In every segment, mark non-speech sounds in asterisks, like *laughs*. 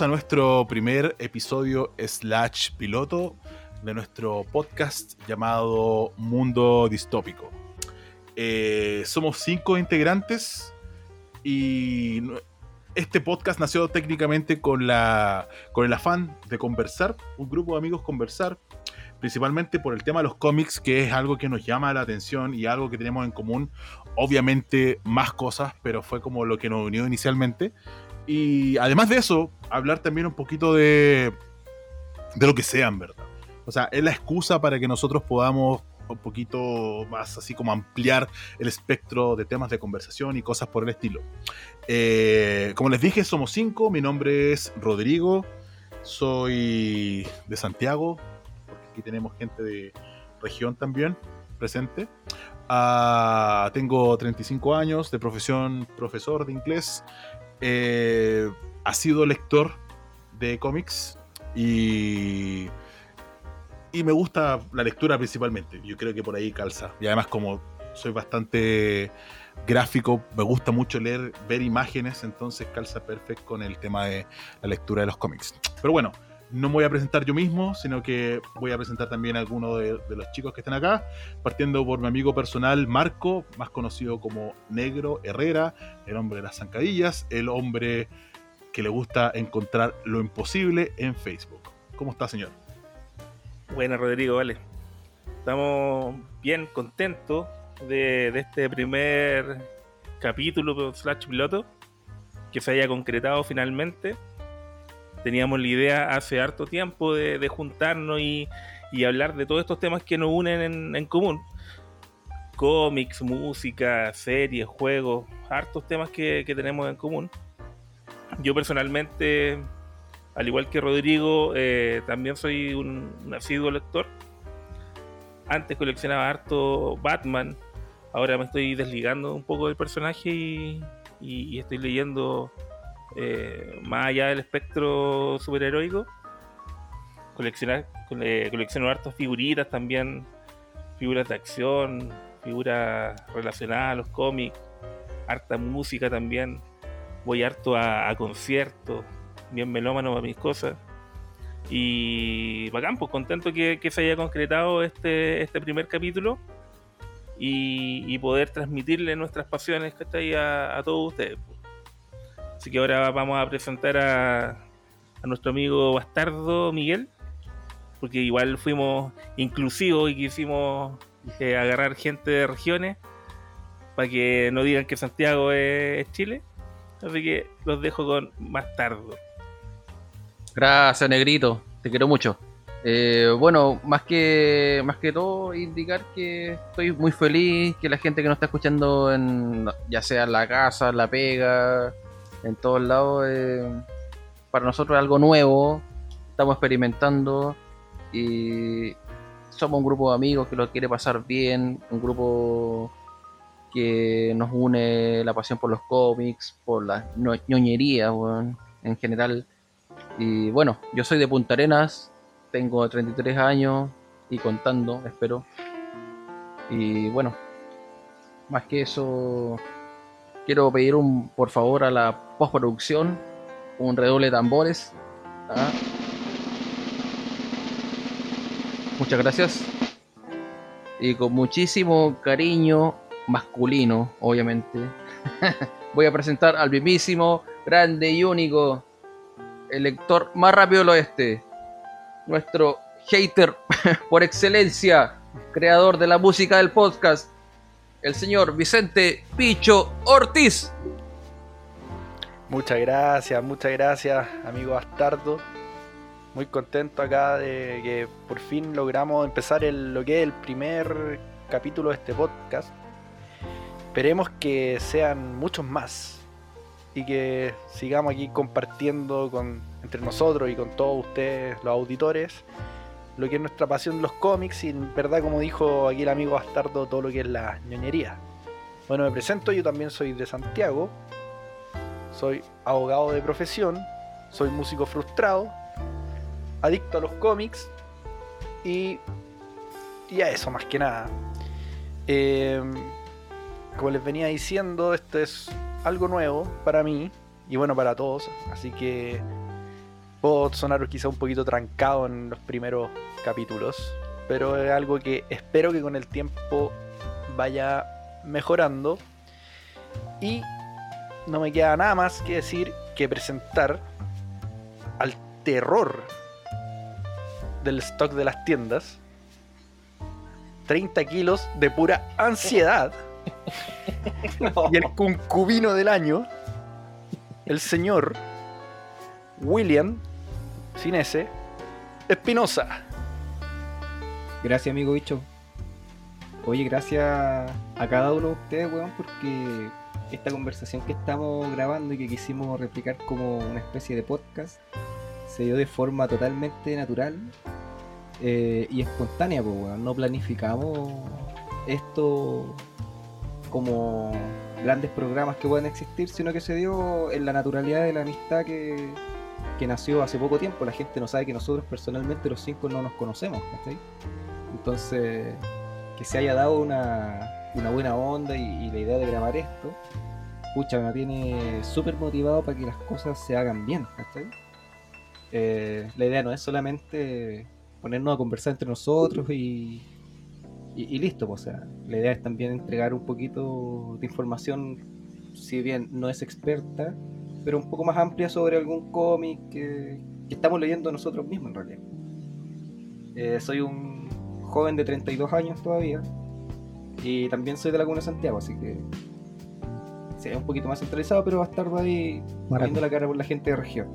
A nuestro primer episodio slash piloto de nuestro podcast llamado Mundo Distópico. Eh, somos cinco integrantes y este podcast nació técnicamente con, la, con el afán de conversar, un grupo de amigos conversar, principalmente por el tema de los cómics, que es algo que nos llama la atención y algo que tenemos en común. Obviamente más cosas, pero fue como lo que nos unió inicialmente. Y además de eso, hablar también un poquito de, de lo que sean, ¿verdad? O sea, es la excusa para que nosotros podamos un poquito más así como ampliar el espectro de temas de conversación y cosas por el estilo. Eh, como les dije, somos cinco. Mi nombre es Rodrigo. Soy de Santiago, porque aquí tenemos gente de región también presente. Ah, tengo 35 años, de profesión profesor de inglés. Eh, ha sido lector de cómics y, y me gusta la lectura principalmente. Yo creo que por ahí calza. Y además como soy bastante gráfico, me gusta mucho leer, ver imágenes, entonces calza perfecto con el tema de la lectura de los cómics. Pero bueno, no me voy a presentar yo mismo, sino que voy a presentar también a algunos de, de, los chicos que están acá, partiendo por mi amigo personal Marco, más conocido como Negro Herrera, el hombre de las zancadillas, el hombre que le gusta encontrar lo imposible en Facebook. ¿Cómo está, señor? Buena, Rodrigo, vale. Estamos bien contentos de, de este primer capítulo slash piloto que se haya concretado finalmente teníamos la idea hace harto tiempo de, juntarnos y, hablar de todos estos temas que nos unen en, común. Cómics, música, series, juegos, hartos temas que, tenemos en común. Yo personalmente, al igual que Rodrigo, eh, también soy un, asiduo lector. Antes coleccionaba harto Batman, ahora me estoy desligando un poco del personaje y estoy leyendo eh, más allá del espectro superheroico, coleccionar, colecciono hartas figuritas también, figuras de acción, figuras relacionadas a los cómics, harta música también, voy harto a, conciertos, bien melómano para mis cosas. Y bacán, pues contento que, se haya concretado este, este primer capítulo y, poder transmitirle nuestras pasiones que a, a todos ustedes. Así que ahora vamos a presentar a, nuestro amigo bastardo Miguel, porque igual fuimos inclusivos y quisimos eh, agarrar gente de regiones para que no digan que Santiago es, Chile. Así que los dejo con bastardo. Gracias, Negrito. Te quiero mucho. Eh, bueno, más que más que todo indicar que estoy muy feliz que la gente que nos está escuchando en ya sea la casa, la pega, en todos lados. Eh, para nosotros es algo nuevo, estamos experimentando y somos un grupo de amigos que lo quiere pasar bien, un grupo que nos une la pasión por los cómics, por la ñoñería en general. Y bueno, yo soy de Punta Arenas, tengo 33 años y contando, espero. Y bueno, más que eso, quiero pedir un, por favor, a la postproducción, un redoble de tambores. ¿ah? Muchas gracias. Y con muchísimo cariño masculino, obviamente, *laughs* voy a presentar al mismísimo, grande y único, el lector más rápido del oeste, nuestro hater *laughs* por excelencia, creador de la música del podcast, el señor Vicente Picho Ortiz. Muchas gracias, muchas gracias, amigo Bastardo. muy contento acá de que por fin logramos empezar el, lo que es el primer capítulo de este podcast. Esperemos que sean muchos más y que sigamos aquí compartiendo con, entre nosotros y con todos ustedes, los auditores, lo que es nuestra pasión los cómics y en verdad, como dijo aquí el amigo Bastardo, todo lo que es la ñoñería. Bueno, me presento, yo también soy de Santiago, soy abogado de profesión, soy músico frustrado, adicto a los cómics y, y a eso más que nada. Eh, como les venía diciendo, esto es algo nuevo para mí y bueno para todos, así que puedo sonar quizá un poquito trancado en los primeros capítulos, pero es algo que espero que con el tiempo vaya mejorando. Y no me queda nada más que decir que presentar al terror del stock de las tiendas. 30 kilos de pura ansiedad. *laughs* Y el concubino del año el señor William sin ese Espinosa Gracias, amigo bicho. Oye, gracias a cada uno de ustedes, weón, porque esta conversación que estamos grabando y que quisimos replicar como una especie de podcast se dio de forma totalmente natural eh, y espontánea, pues, weón. No planificamos esto como grandes programas que pueden existir, sino que se dio en la naturalidad de la amistad que, que nació hace poco tiempo. La gente no sabe que nosotros personalmente los cinco no nos conocemos, ¿cachai? Entonces, que se haya dado una, una buena onda y, y la idea de grabar esto, pucha, me tiene súper motivado para que las cosas se hagan bien, ¿cachai? Eh, la idea no es solamente ponernos a conversar entre nosotros y, y, y listo, pues, o sea, la idea es también entregar un poquito de información, si bien no es experta, pero un poco más amplia sobre algún cómic que, que estamos leyendo nosotros mismos en realidad. Eh, soy un joven de 32 años todavía y también soy de la Comuna de Santiago, así que sería un poquito más centralizado, pero va a estar ahí poniendo la cara por la gente de región.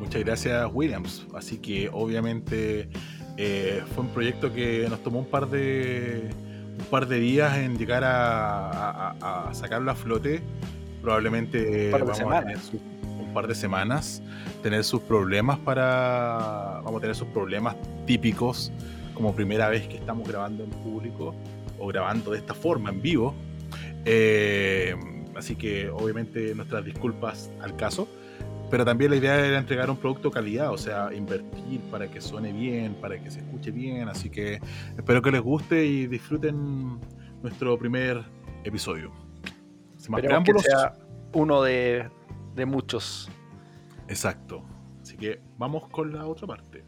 Muchas gracias, Williams. Así que obviamente eh, fue un proyecto que nos tomó un par de un par de días en llegar a, a- a sacarlo a flote. Probablemente Un par de vamos a semanas. tener su- un par de semanas, tener sus problemas para. Vamos a tener sus problemas típicos, como primera vez que estamos grabando en público o grabando de esta forma en vivo. Eh, así que obviamente nuestras disculpas al caso. Pero también la idea era entregar un producto calidad, o sea, invertir para que suene bien, para que se escuche bien. Así que espero que les guste y disfruten nuestro primer episodio. Más que sea uno de, de muchos. Exacto. Así que vamos con la otra parte.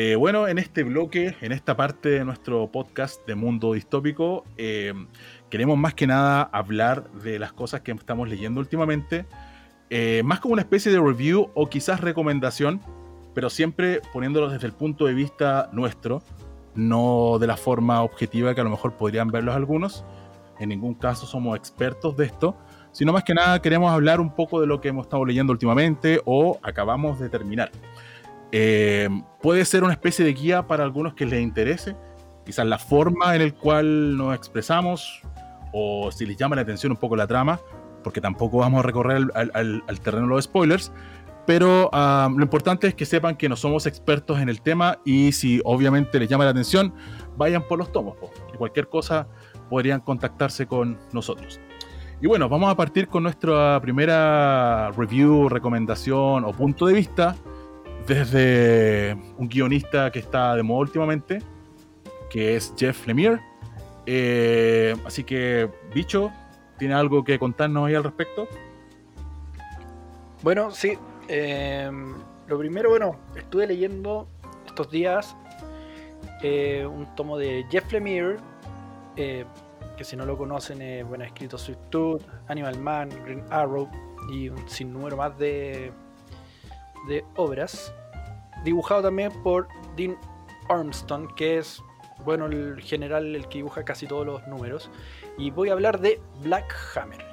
Eh, bueno, en este bloque, en esta parte de nuestro podcast de Mundo Distópico, eh, queremos más que nada hablar de las cosas que estamos leyendo últimamente, eh, más como una especie de review o quizás recomendación, pero siempre poniéndolo desde el punto de vista nuestro, no de la forma objetiva que a lo mejor podrían verlos algunos. En ningún caso somos expertos de esto, sino más que nada queremos hablar un poco de lo que hemos estado leyendo últimamente o acabamos de terminar. Eh, puede ser una especie de guía para algunos que les interese, quizás la forma en el cual nos expresamos o si les llama la atención un poco la trama, porque tampoco vamos a recorrer al, terreno de los spoilers, pero ah, lo importante es que sepan que no somos expertos en el tema y si obviamente les llama la atención, vayan por los tomos, cualquier cosa podrían contactarse con nosotros. Y bueno, vamos a partir con nuestra primera review, recomendación o punto de vista desde un guionista que está de moda últimamente, que es Jeff Lemire. Eh, así que, bicho, ¿tiene algo que contarnos ahí al respecto? Bueno, sí. eh, lo primero, bueno, estuve leyendo estos días eh, un tomo de Jeff Lemire, que si no lo conocen, eh, bueno, ha escrito Tooth, Animal Man, Green Arrow y un sinnúmero más de, de obras. Dibujado también por Dean Armstrong, que es, bueno, el general, el que dibuja casi todos los números. Y voy a hablar de Black Hammer.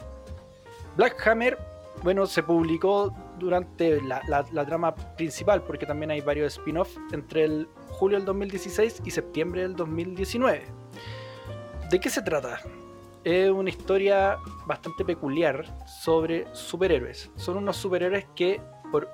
Black Hammer, bueno, se publicó durante la, la- trama principal, porque también hay varios spin-offs entre el julio del 2016 y septiembre del 2019. ¿De qué se trata? Es una historia bastante peculiar sobre superhéroes. Son unos superhéroes que, por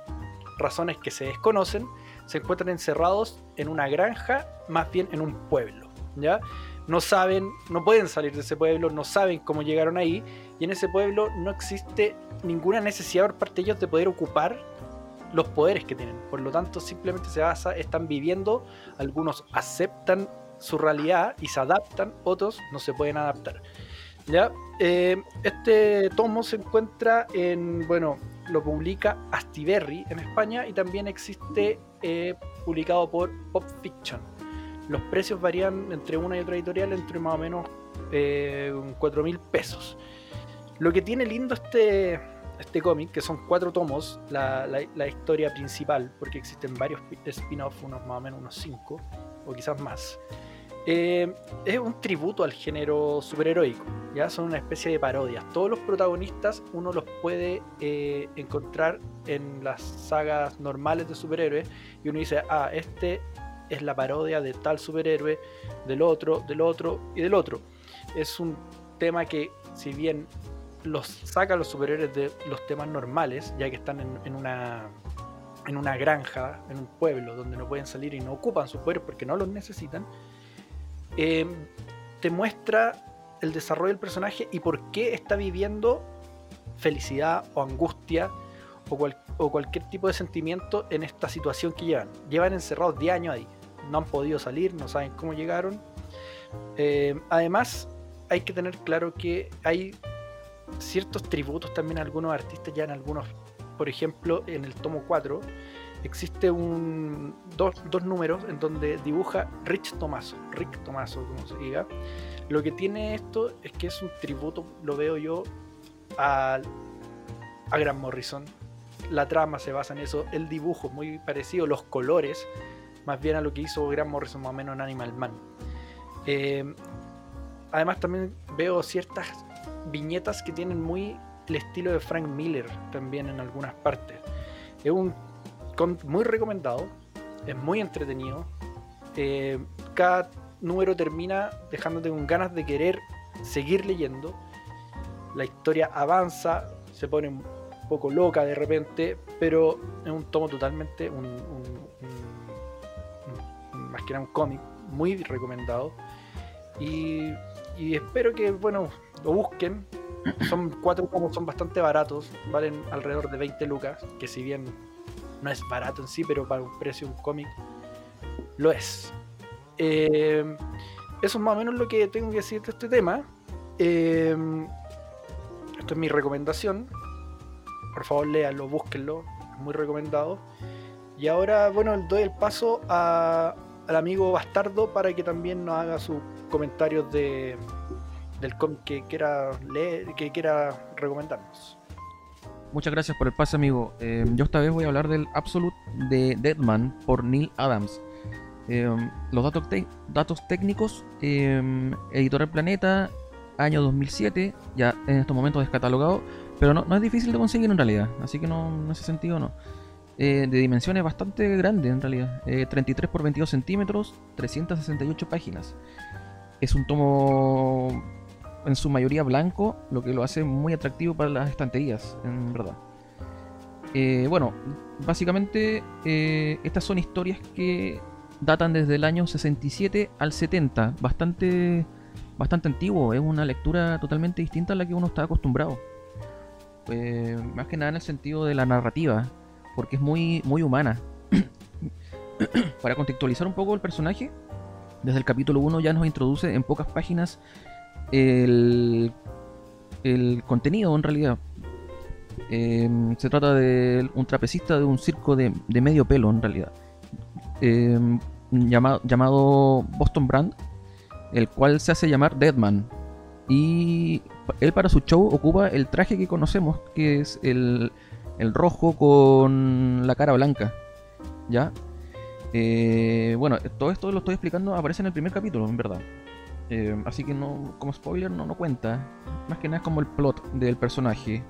razones que se desconocen, se encuentran encerrados en una granja, más bien en un pueblo. ¿ya? No saben, no pueden salir de ese pueblo, no saben cómo llegaron ahí, y en ese pueblo no existe ninguna necesidad por parte de ellos de poder ocupar los poderes que tienen. Por lo tanto, simplemente se basa, están viviendo, algunos aceptan su realidad y se adaptan, otros no se pueden adaptar. ¿Ya? Eh, este tomo se encuentra en, bueno, lo publica Astiberri en España y también existe eh, publicado por Pop Fiction. Los precios varían entre una y otra editorial entre más o menos eh, 4 mil pesos. Lo que tiene lindo este, este cómic, que son cuatro tomos, la, la- la historia principal, porque existen varios pi- spin-off, unos más o menos unos cinco, o quizás más. Eh, es un tributo al género superheroico, ya son una especie de parodias. Todos los protagonistas uno los puede eh, encontrar en las sagas normales de superhéroes y uno dice, ah, este es la parodia de tal superhéroe, del otro, del otro y del otro. Es un tema que, si bien los saca los superhéroes de los temas normales, ya que están en, en una en una granja, en un pueblo donde no pueden salir y no ocupan sus poderes porque no los necesitan, eh, te muestra el desarrollo del personaje y por qué está viviendo felicidad o angustia o, cual- o cualquier tipo de sentimiento en esta situación que llevan. Llevan encerrados 10 años ahí, no han podido salir, no saben cómo llegaron. Eh, además, hay que tener claro que hay ciertos tributos también a algunos artistas, ya en algunos, por ejemplo, en el tomo 4 existe un dos, dos números en donde dibuja Rich Tomaso, Rick Tomaso, como se diga. Lo que tiene esto es que es un tributo, lo veo yo, a, a Grant Morrison. La trama se basa en eso, el dibujo es muy parecido, los colores, más bien a lo que hizo Grant Morrison más o menos en Animal Man. Eh, además también veo ciertas viñetas que tienen muy el estilo de Frank Miller también en algunas partes. Es un muy recomendado, es muy entretenido. eh, cada número termina dejándote con ganas de querer seguir leyendo. La historia avanza, se pone un poco loca de repente, pero es un tomo totalmente, un- más que nada un cómic muy recomendado. Y, y espero que, bueno, lo busquen. Son cuatro tomos, son bastante baratos, valen alrededor de 20 lucas, que si bien no es barato en sí, pero para un precio un cómic lo es. Eh, eso es más o menos lo que tengo que decir de este tema. Eh, esto es mi recomendación. Por favor, léanlo, búsquenlo. Es muy recomendado. Y ahora, bueno, doy el paso al amigo Bastardo para que también nos haga sus comentarios de, del cómic que quiera leer, que quiera recomendarnos. Muchas gracias por el pase, amigo. Eh, yo esta vez voy a hablar del Absolute de Deadman por Neil Adams. Eh, los datos, técnicos, eh, Editorial Planeta, año 2007, ya en estos momentos descatalogado, pero no, es difícil de conseguir en realidad, así que no, en ese sentido no. Eh, de dimensiones bastante grandes en realidad, eh, 33 por 22 centímetros, 368 páginas. Es un tomo en su mayoría blanco, lo que lo hace muy atractivo para las estanterías, en verdad. Eh, bueno, básicamente eh, estas son historias que datan desde el año 67 al 70, bastante, bastante antiguo, es una lectura totalmente distinta a la que uno está acostumbrado. Eh, más que nada en el sentido de la narrativa, porque es muy, muy humana. *coughs* Para contextualizar un poco el personaje, desde el capítulo 1 ya nos introduce en pocas páginas el, contenido en realidad. Eh, se trata de un trapecista de un circo de, medio pelo en realidad. Eh, llamado, llamado Boston Brand, el cual se hace llamar Deadman. Y él para su show ocupa el traje que conocemos, que es el, el rojo con la cara blanca. ¿Ya? Eh, bueno, todo esto lo estoy explicando, aparece en el primer capítulo, en verdad. Eh, así que no, como spoiler no, no cuenta. Más que nada es como el plot del personaje.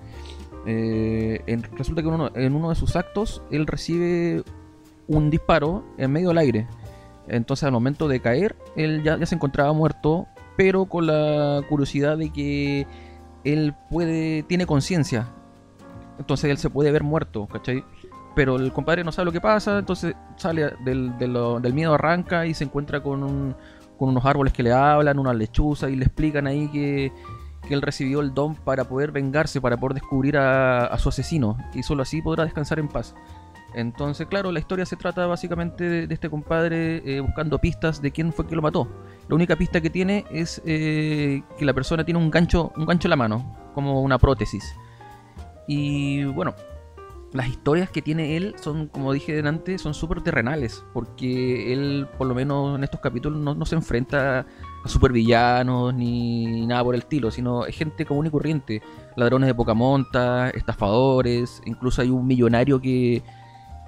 Eh, en- resulta que uno, en uno de sus actos él recibe un disparo en medio del aire. Entonces al momento de caer, él ya, ya se encontraba muerto, pero con la curiosidad de que él puede, tiene conciencia. Entonces él se puede ver muerto, ¿cachai? Pero el compadre no sabe lo que pasa, entonces sale del, de lo- del miedo, arranca y se encuentra con, un- con unos árboles que le hablan, unas lechuzas y le explican ahí que, que él recibió el don para poder vengarse, para poder descubrir a, su asesino y solo así podrá descansar en paz. Entonces, claro, la historia se trata básicamente de, de este compadre eh, buscando pistas de quién fue que lo mató. La única pista que tiene es eh, que la persona tiene un gancho, un gancho en la mano, como una prótesis. Y bueno, las historias que tiene él son, como dije antes, son súper terrenales, porque él, por lo menos en estos capítulos, no, no se enfrenta a supervillanos ni nada por el estilo, sino es gente común y corriente, ladrones de poca monta, estafadores, incluso hay un millonario que,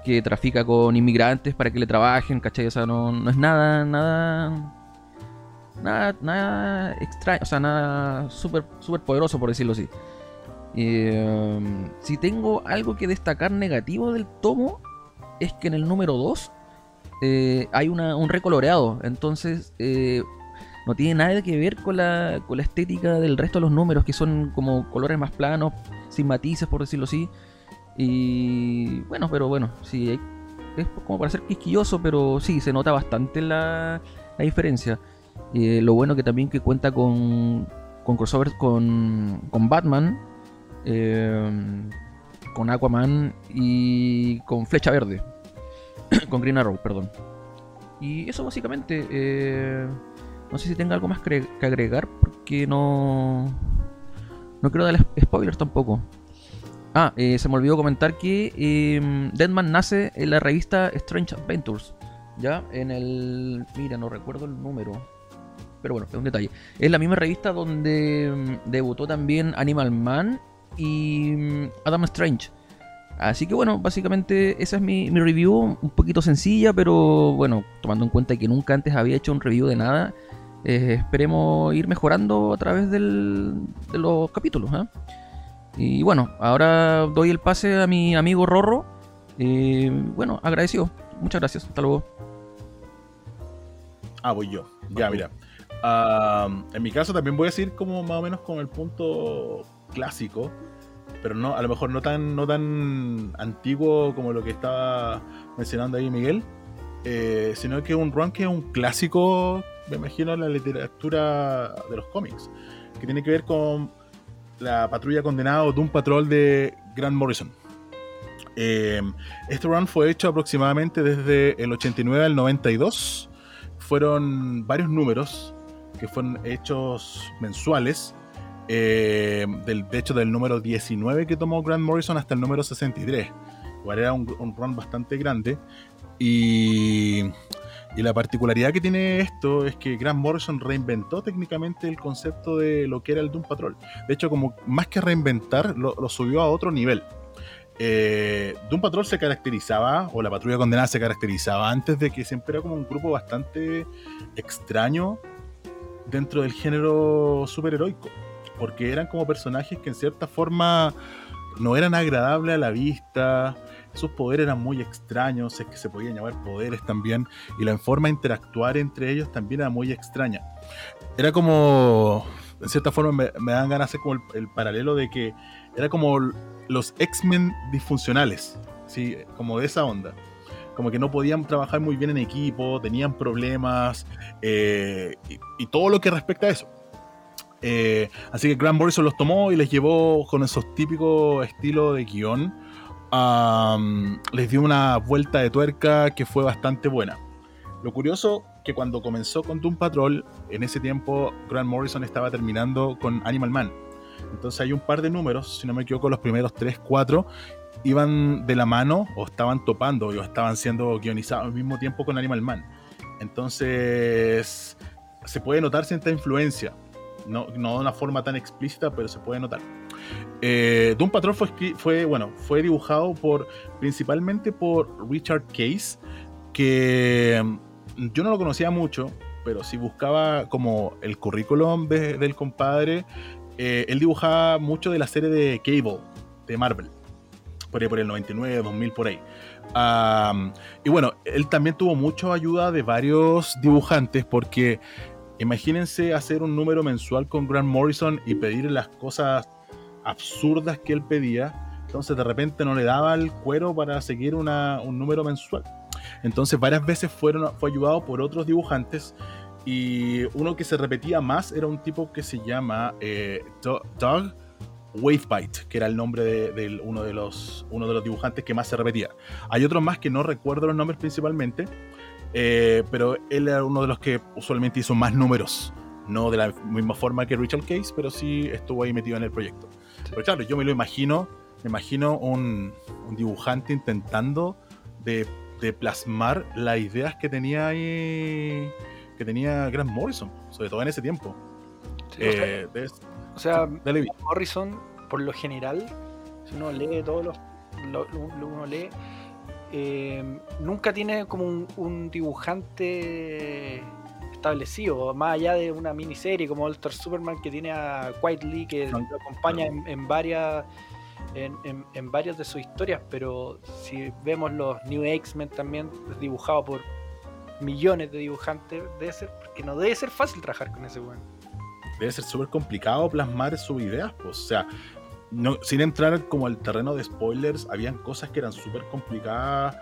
que trafica con inmigrantes para que le trabajen, ¿cachai? O sea, no, no es nada, nada, nada, nada extraño, o sea, nada súper super poderoso, por decirlo así. Eh, si tengo algo que destacar negativo del tomo, es que en el número 2 eh, hay un recoloreado. Entonces, eh, no tiene nada que ver con la, con la estética del resto de los números, que son como colores más planos, sin matices, por decirlo así. Y bueno, pero bueno, sí, es como para ser quisquilloso, pero sí, se nota bastante la, la diferencia. Eh, lo bueno que también que cuenta con, con crossovers con, con Batman, eh, con Aquaman y con Flecha Verde. *coughs* con Green Arrow, perdón. Y eso básicamente. eh, no sé si tenga algo más que agregar porque no. No quiero dar spoilers tampoco. Ah, eh, se me olvidó comentar que eh, Deadman nace en la revista Strange Adventures. Ya, en el. Mira, no recuerdo el número. Pero bueno, es un detalle. Es la misma revista donde mm, debutó también Animal Man y mm, Adam Strange. Así que bueno, básicamente esa es mi, mi review, un poquito sencilla, pero bueno, tomando en cuenta que nunca antes había hecho un review de nada, eh, esperemos ir mejorando a través del- de los capítulos. ¿ah? Y bueno, ahora doy el pase a mi amigo Rorro. Eh, bueno, agradecido. Muchas gracias. Hasta luego. Ah, voy yo. Ya, mira. Ah, en mi caso también voy a decir como más o menos con el punto clásico, pero no, a lo mejor no tan, no tan antiguo como lo que estaba mencionando ahí Miguel, eh, sino que un run que es un clásico, me imagino, en la literatura de los cómics, que tiene que ver con la patrulla condenada de un patrol de Grant Morrison. Eh, este run fue hecho aproximadamente desde el 89 al 92 fueron varios números que fueron hechos mensuales. Eh, de hecho, del número 19 que tomó Grant Morrison hasta el número 63. Igual era un, un run bastante grande. Y, la particularidad que tiene esto es que Grant Morrison reinventó técnicamente el concepto de lo que era el Doom Patrol. De hecho, como más que reinventar, lo, lo subió a otro nivel. Eh, Doom Patrol se caracterizaba, o la patrulla condenada se caracterizaba antes de que siempre era como un grupo bastante extraño dentro del género superheroico. Porque eran como personajes que en cierta forma no eran agradables a la vista. Sus poderes eran muy extraños, es que se podían llamar poderes también. Y la forma de interactuar entre ellos también era muy extraña. Era como, en cierta forma, me, dan ganas de hacer como el, el paralelo de que era como los X-Men disfuncionales, ¿sí? como de esa onda. Como que no podían trabajar muy bien en equipo, tenían problemas eh, y, todo lo que respecta a eso. Eh, así que Grant Morrison los tomó y les llevó con esos típicos estilos de guion. Um, les dio una vuelta de tuerca que fue bastante buena. Lo curioso que cuando comenzó con Doom Patrol, en ese tiempo Grant Morrison estaba terminando con Animal Man. Entonces hay un par de números, si no me equivoco, los primeros 3, 4 iban de la mano o estaban topando o estaban siendo guionizados al mismo tiempo con Animal Man. Entonces se puede notar cierta influencia. No, no de una forma tan explícita, pero se puede notar. Eh, Doom Patrol fue, bueno, fue dibujado por, principalmente por Richard Case, que mm, yo no lo conocía mucho, pero si buscaba como el currículum de- del compadre, eh, él dibujaba mucho de la serie de Cable, de Marvel, por ahí por el 99, 2000, por ahí. Y bueno, él también tuvo mucha ayuda de varios dibujantes porque imagínense hacer un número mensual con Grant Morrison y pedir las cosas absurdas que él pedía. Entonces de repente no le daba el cuero para seguir un número mensual. Entonces varias veces fue ayudado por otros dibujantes y uno que se repetía más era un tipo que se llama eh, Do- Doug Wavebite, que era el nombre de, de uno, de los, uno de los dibujantes que más se repetía. Hay otros más que no recuerdo los nombres principalmente, eh, pero él era uno de los que usualmente hizo más números. No de la misma forma que Richard Case, pero sí estuvo ahí metido en el proyecto. Pero claro, yo me lo imagino, me imagino un, un dibujante intentando de, de plasmar las ideas que tenía ahí, que tenía Grant Morrison, sobre todo en ese tiempo. Sí, o sea, Eh, de- o sea. Morrison, por lo general, si uno lee todos los. Lo, lo- lo uno lee, eh, nunca tiene como un, un dibujante establecido, más allá de una miniserie como All Star Superman que tiene a Quietly que lo acompaña en, en varias. En, en- en varias de sus historias, pero si vemos los New X-Men también dibujado por millones de dibujantes, debe ser, porque no debe ser fácil trabajar con ese weón. debe ser súper complicado plasmar sus ideas, pues, o sea, sin entrar como al terreno de spoilers, habían cosas que eran súper complicadas,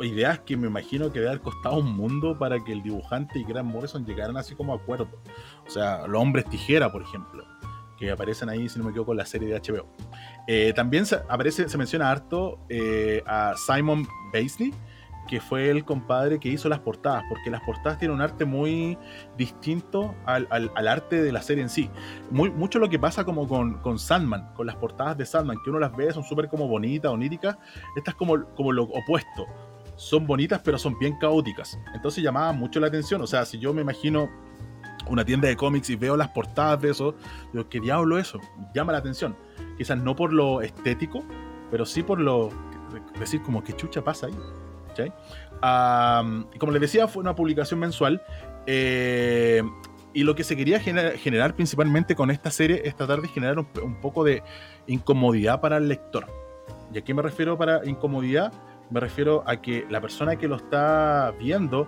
ideas que me imagino que debe haber costado un mundo para que el dibujante y Grant Morrison llegaran así como a acuerdo. O sea, los hombres tijera, por ejemplo, que aparecen ahí, si no me equivoco, en la serie de HBO. Eh, también se, aparece, se menciona harto eh, a Simon Baisley, que fue el compadre que hizo las portadas, porque las portadas tienen un arte muy distinto al, al- arte de la serie en sí. Mucho lo que pasa como con, con Sandman, con las portadas de Sandman, que uno las ve, son súper como bonitas, oníricas, estas como, como lo opuesto. Son bonitas, pero son bien caóticas. Entonces llamaba mucho la atención. O sea, si yo me imagino una tienda de cómics y veo las portadas de eso, digo, ¿qué diablo eso? Llama la atención. Quizás no por lo estético, pero sí por lo. decir, como, ¿qué chucha pasa ahí? Y como les decía, fue una publicación mensual. eh, y lo que se quería gener- generar principalmente con esta serie es tratar de generar un, un poco de incomodidad para el lector. ¿Y a qué me refiero para incomodidad? Me refiero a que la persona que lo está viendo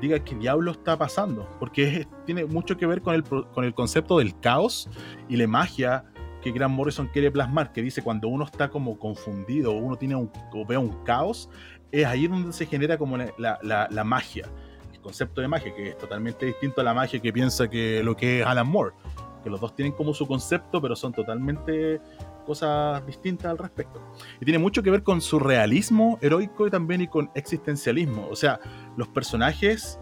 diga qué diablo está pasando, porque es- tiene mucho que ver con el, con el concepto del caos y la magia que Grant Morrison quiere plasmar, que dice cuando uno está como confundido uno tiene un, o ve un caos, es ahí donde se genera como la, la- magia, el concepto de magia, que es totalmente distinto a la magia que piensa que lo que es Alan Moore, que los dos tienen como su concepto, pero son totalmente cosas distintas al respecto. Y tiene mucho que ver con su realismo heroico y también y con existencialismo. O sea, los personajes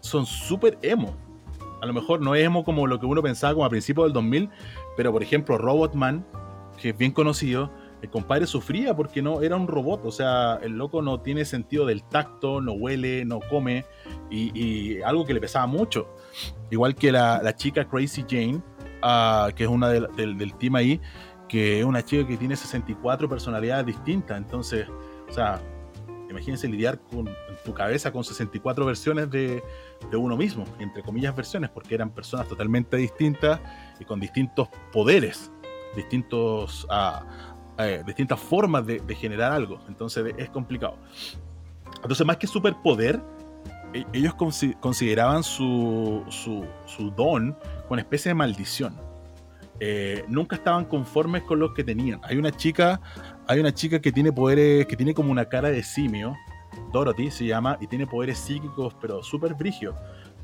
son súper emo. A lo mejor no emo como lo que uno pensaba como a principios del 2000, pero por ejemplo Robotman, que es bien conocido, el compadre sufría porque no era un robot, o sea, el loco no tiene sentido del tacto, no huele, no come, y, algo que le pesaba mucho. Igual que la, chica Crazy Jane, ah, que es una del, del, team ahí, que es una chica que tiene 64 personalidades distintas, entonces, o sea, imagínense lidiar con, tu cabeza con 64 versiones de, de uno mismo, entre comillas versiones, porque eran personas totalmente distintas y con distintos poderes, distintos, ah, eh, distintas formas de, generar algo. Entonces es complicado. Entonces, más que superpoder, e- ellos consi- consideraban su, don una especie de maldición. Eh, nunca estaban conformes con lo que tenían. Hay una chica, hay una chica que tiene poderes, que tiene como una cara de simio, Dorothy se llama, y tiene poderes psíquicos, pero súper brigios.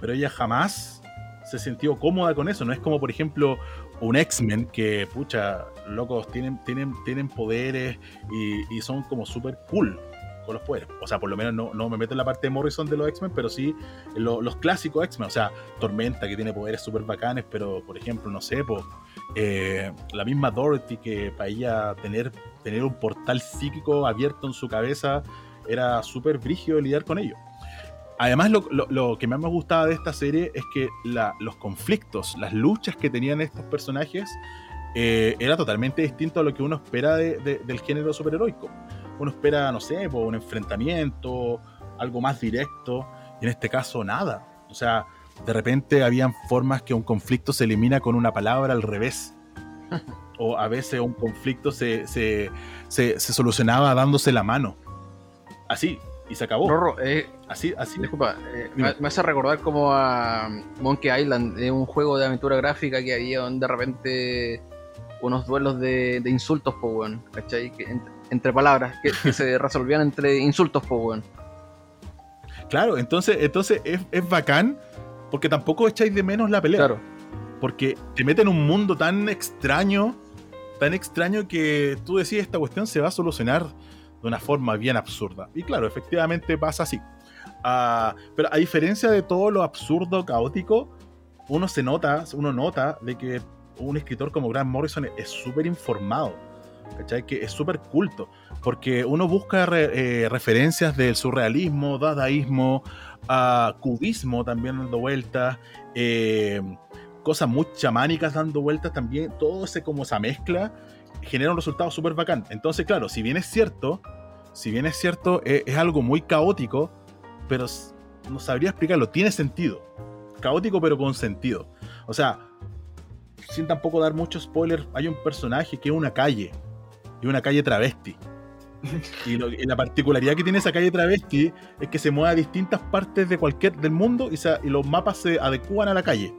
Pero ella jamás se sintió cómoda con eso. No es como, por ejemplo, un X-Men que, pucha, locos, tienen, tienen, tienen poderes y, son como súper cool con los poderes. O sea, por lo menos no, no me meto en la parte de Morrison de los X-Men, pero sí los clásicos X-Men. O sea, Tormenta que tiene poderes súper bacanes, pero, por ejemplo, no sé, eh, la misma Dorothy que para ella tener, tener un portal psíquico abierto en su cabeza era súper brígido lidiar con ello. además, lo, lo- lo que más me gustaba de esta serie es que los conflictos, las luchas que tenían estos personajes, eh, era totalmente distinto a lo que uno espera de- de- del género superheroico. Uno espera, no sé, un enfrentamiento, algo más directo, y en este caso nada. O sea, de repente habían formas que un conflicto se elimina con una palabra al revés. *laughs* O a veces un conflicto se, se, se- se solucionaba dándose la mano. Así, y se acabó. Rorro, eh, Así, así. disculpa, eh, me, hace recordar como a Monkey Island, de un juego de aventura gráfica que había donde de repente unos duelos de, de insultos, po, weón, ¿cachai? Que en- entre palabras, que, que se *laughs* resolvían entre insultos, po, weón. Claro, entonces, entonces es, es bacán porque tampoco echáis de menos la pelea. Claro. Porque te mete en un mundo tan extraño, tan extraño que tú decís esta cuestión se va a solucionar de una forma bien absurda. Y claro, efectivamente pasa así. Ah, pero a diferencia de todo lo absurdo, caótico, uno se nota, uno nota de que un escritor como Grant Morrison es súper informado. ¿Cachai? Que es súper culto. Porque uno busca eh, referencias del surrealismo, dadaísmo, a cubismo también dando vueltas, eh, cosas muy chamánicas dando vueltas también. Todo ese como esa mezcla genera un resultado súper bacán. Entonces, claro, si bien es cierto, si bien es cierto, eh, es algo muy caótico, pero no sabría explicarlo. Tiene sentido. Caótico, pero con sentido. O sea, sin tampoco dar mucho spoiler, hay un personaje que es una calle. Y una calle travesti. *laughs* Y, lo- y la particularidad que tiene esa calle travesti es que se mueve a distintas partes de cualquier del mundo y, se- y los mapas se adecúan a la calle.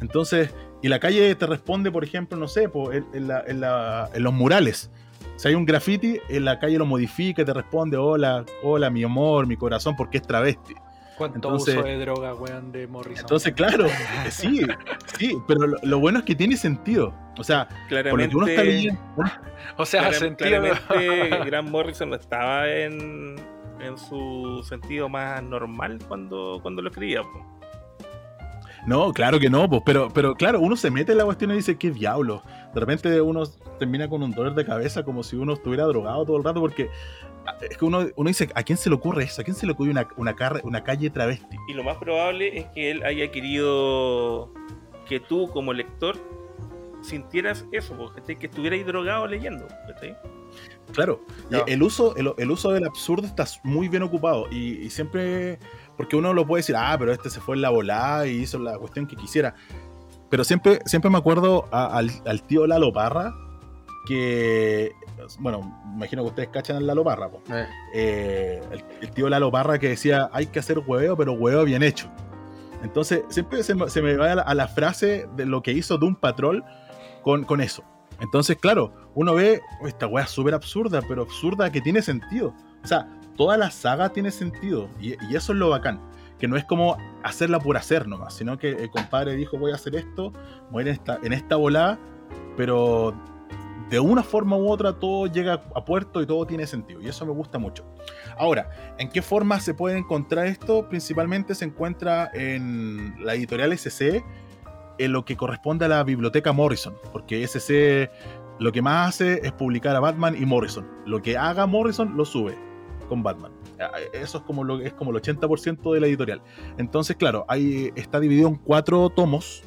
Entonces, y la calle te responde, por ejemplo, no sé, en, en la- en la- en los murales. Si hay un graffiti, en la calle lo modifica y te responde, hola, hola, mi amor, mi corazón, porque es travesti. ¿Cuánto Entonces- uso de droga, weón, de Morrison? Entonces, claro, *laughs* sí, sí, pero lo, lo bueno es que tiene sentido. O sea, por lo Claramente, que uno está leyendo, uno- *laughs* o sea, Clara- sentido. claramente *laughs* Grant Morrison no estaba en, en su sentido más normal cuando, cuando lo escribía. po. No, claro que no, pues, pero, pero claro, uno se mete en la cuestión y dice, qué diablo. De repente uno termina con un dolor de cabeza como si uno estuviera drogado todo el rato, porque es que uno, uno dice, ¿a quién se le ocurre eso? ¿A quién se le ocurre una, una, carre- una calle travesti? Y lo más probable es que él haya querido que tú, como lector, sintieras eso, po, ¿cachai? que estuvierais drogado leyendo. Claro, No. el, uso, el, el uso del absurdo está muy bien ocupado y, y siempre, porque uno lo puede decir, ah, pero este se fue en la volada y hizo la cuestión que quisiera. Pero siempre, siempre me acuerdo a- al, al tío Lalo Parra, que, bueno, imagino que ustedes cachan al Lalo Parra, po. Eh, Eh, el, el tío Lalo Parra que decía, hay que hacer huevo, pero huevo bien hecho. Entonces, siempre se me, se me va a la, a la frase de lo que hizo Doom Patrol con, con eso. Entonces, claro, uno ve, "Oh, esta weá súper absurda, pero absurda que tiene sentido. O sea, toda la saga tiene sentido. Y, y eso es lo bacán. Que no es como hacerla por hacer nomás, sino que el compadre dijo, voy a hacer esto, voy en esta, en esta volada, pero de una forma u otra todo llega a puerto y todo tiene sentido. Y eso me gusta mucho. Ahora, ¿en qué forma se puede encontrar esto? Principalmente se encuentra en la editorial SC, en lo que corresponde a la biblioteca Morrison, porque SC lo que más hace es publicar a Batman y Morrison. Lo que haga Morrison lo sube con Batman. Eso es como, lo, es como el 80% de la editorial. Entonces, claro, ahí está dividido en cuatro tomos.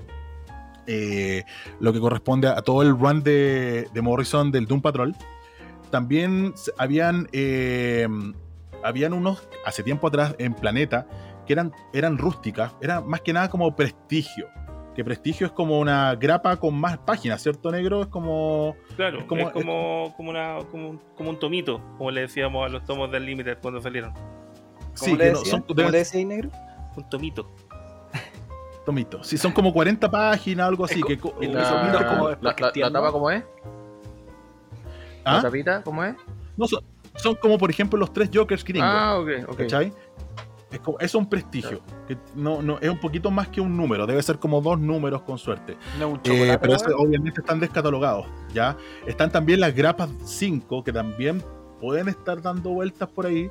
Eh, lo que corresponde a todo el run de, de Morrison del Doom Patrol. También habían, eh, habían unos, hace tiempo atrás, en Planeta, que eran, eran rústicas, era más que nada como prestigio. Que prestigio es como una grapa con más páginas, ¿cierto, negro? Es como. Claro, Es es como- como, como, una, como, un, como un tomito, como le decíamos a los tomos del Limited cuando salieron. Sí, ¿Cómo le que no, decía? son ¿Cómo deben le decía ahí, negro? Un tomito. Tomitos. Sí, son como 40 páginas, algo así. Que, co- la- como la- la- tapa, ¿cómo es? ¿Ah? ¿La tapita, cómo es? No, son, son como, por ejemplo, los tres Jokers gringos. Ah, ok, ok. ¿Cachai? Es, como, es un prestigio. Que no, no, es un poquito más que un número. Debe ser como dos números con suerte. No un Eh, pero eso, obviamente están descatalogados. ¿ya? Están también las grapas 5 que también pueden estar dando vueltas por ahí.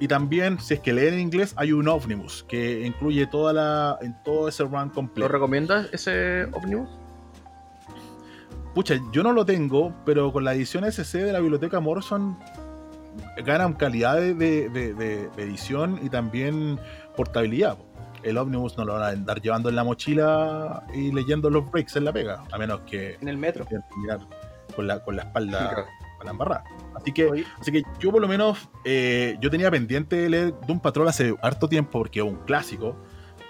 Y también, si es que leen en inglés, hay un Omnibus que incluye toda la, en todo ese run ¿Lo completo. recomiendas ese Omnibus? Pucha, yo no lo tengo, pero con la edición SC de la biblioteca Morrison ganan calidad de, de- de- de- edición y también portabilidad. po. El ómnibus no lo van a andar llevando en la mochila y leyendo los breaks en la pega, a menos que En el metro. mirar con la, con la espalda La embarrada. Así que, Oye. así que yo por lo menos, eh, yo tenía pendiente de leer Doom Patrol hace harto tiempo porque es un clásico.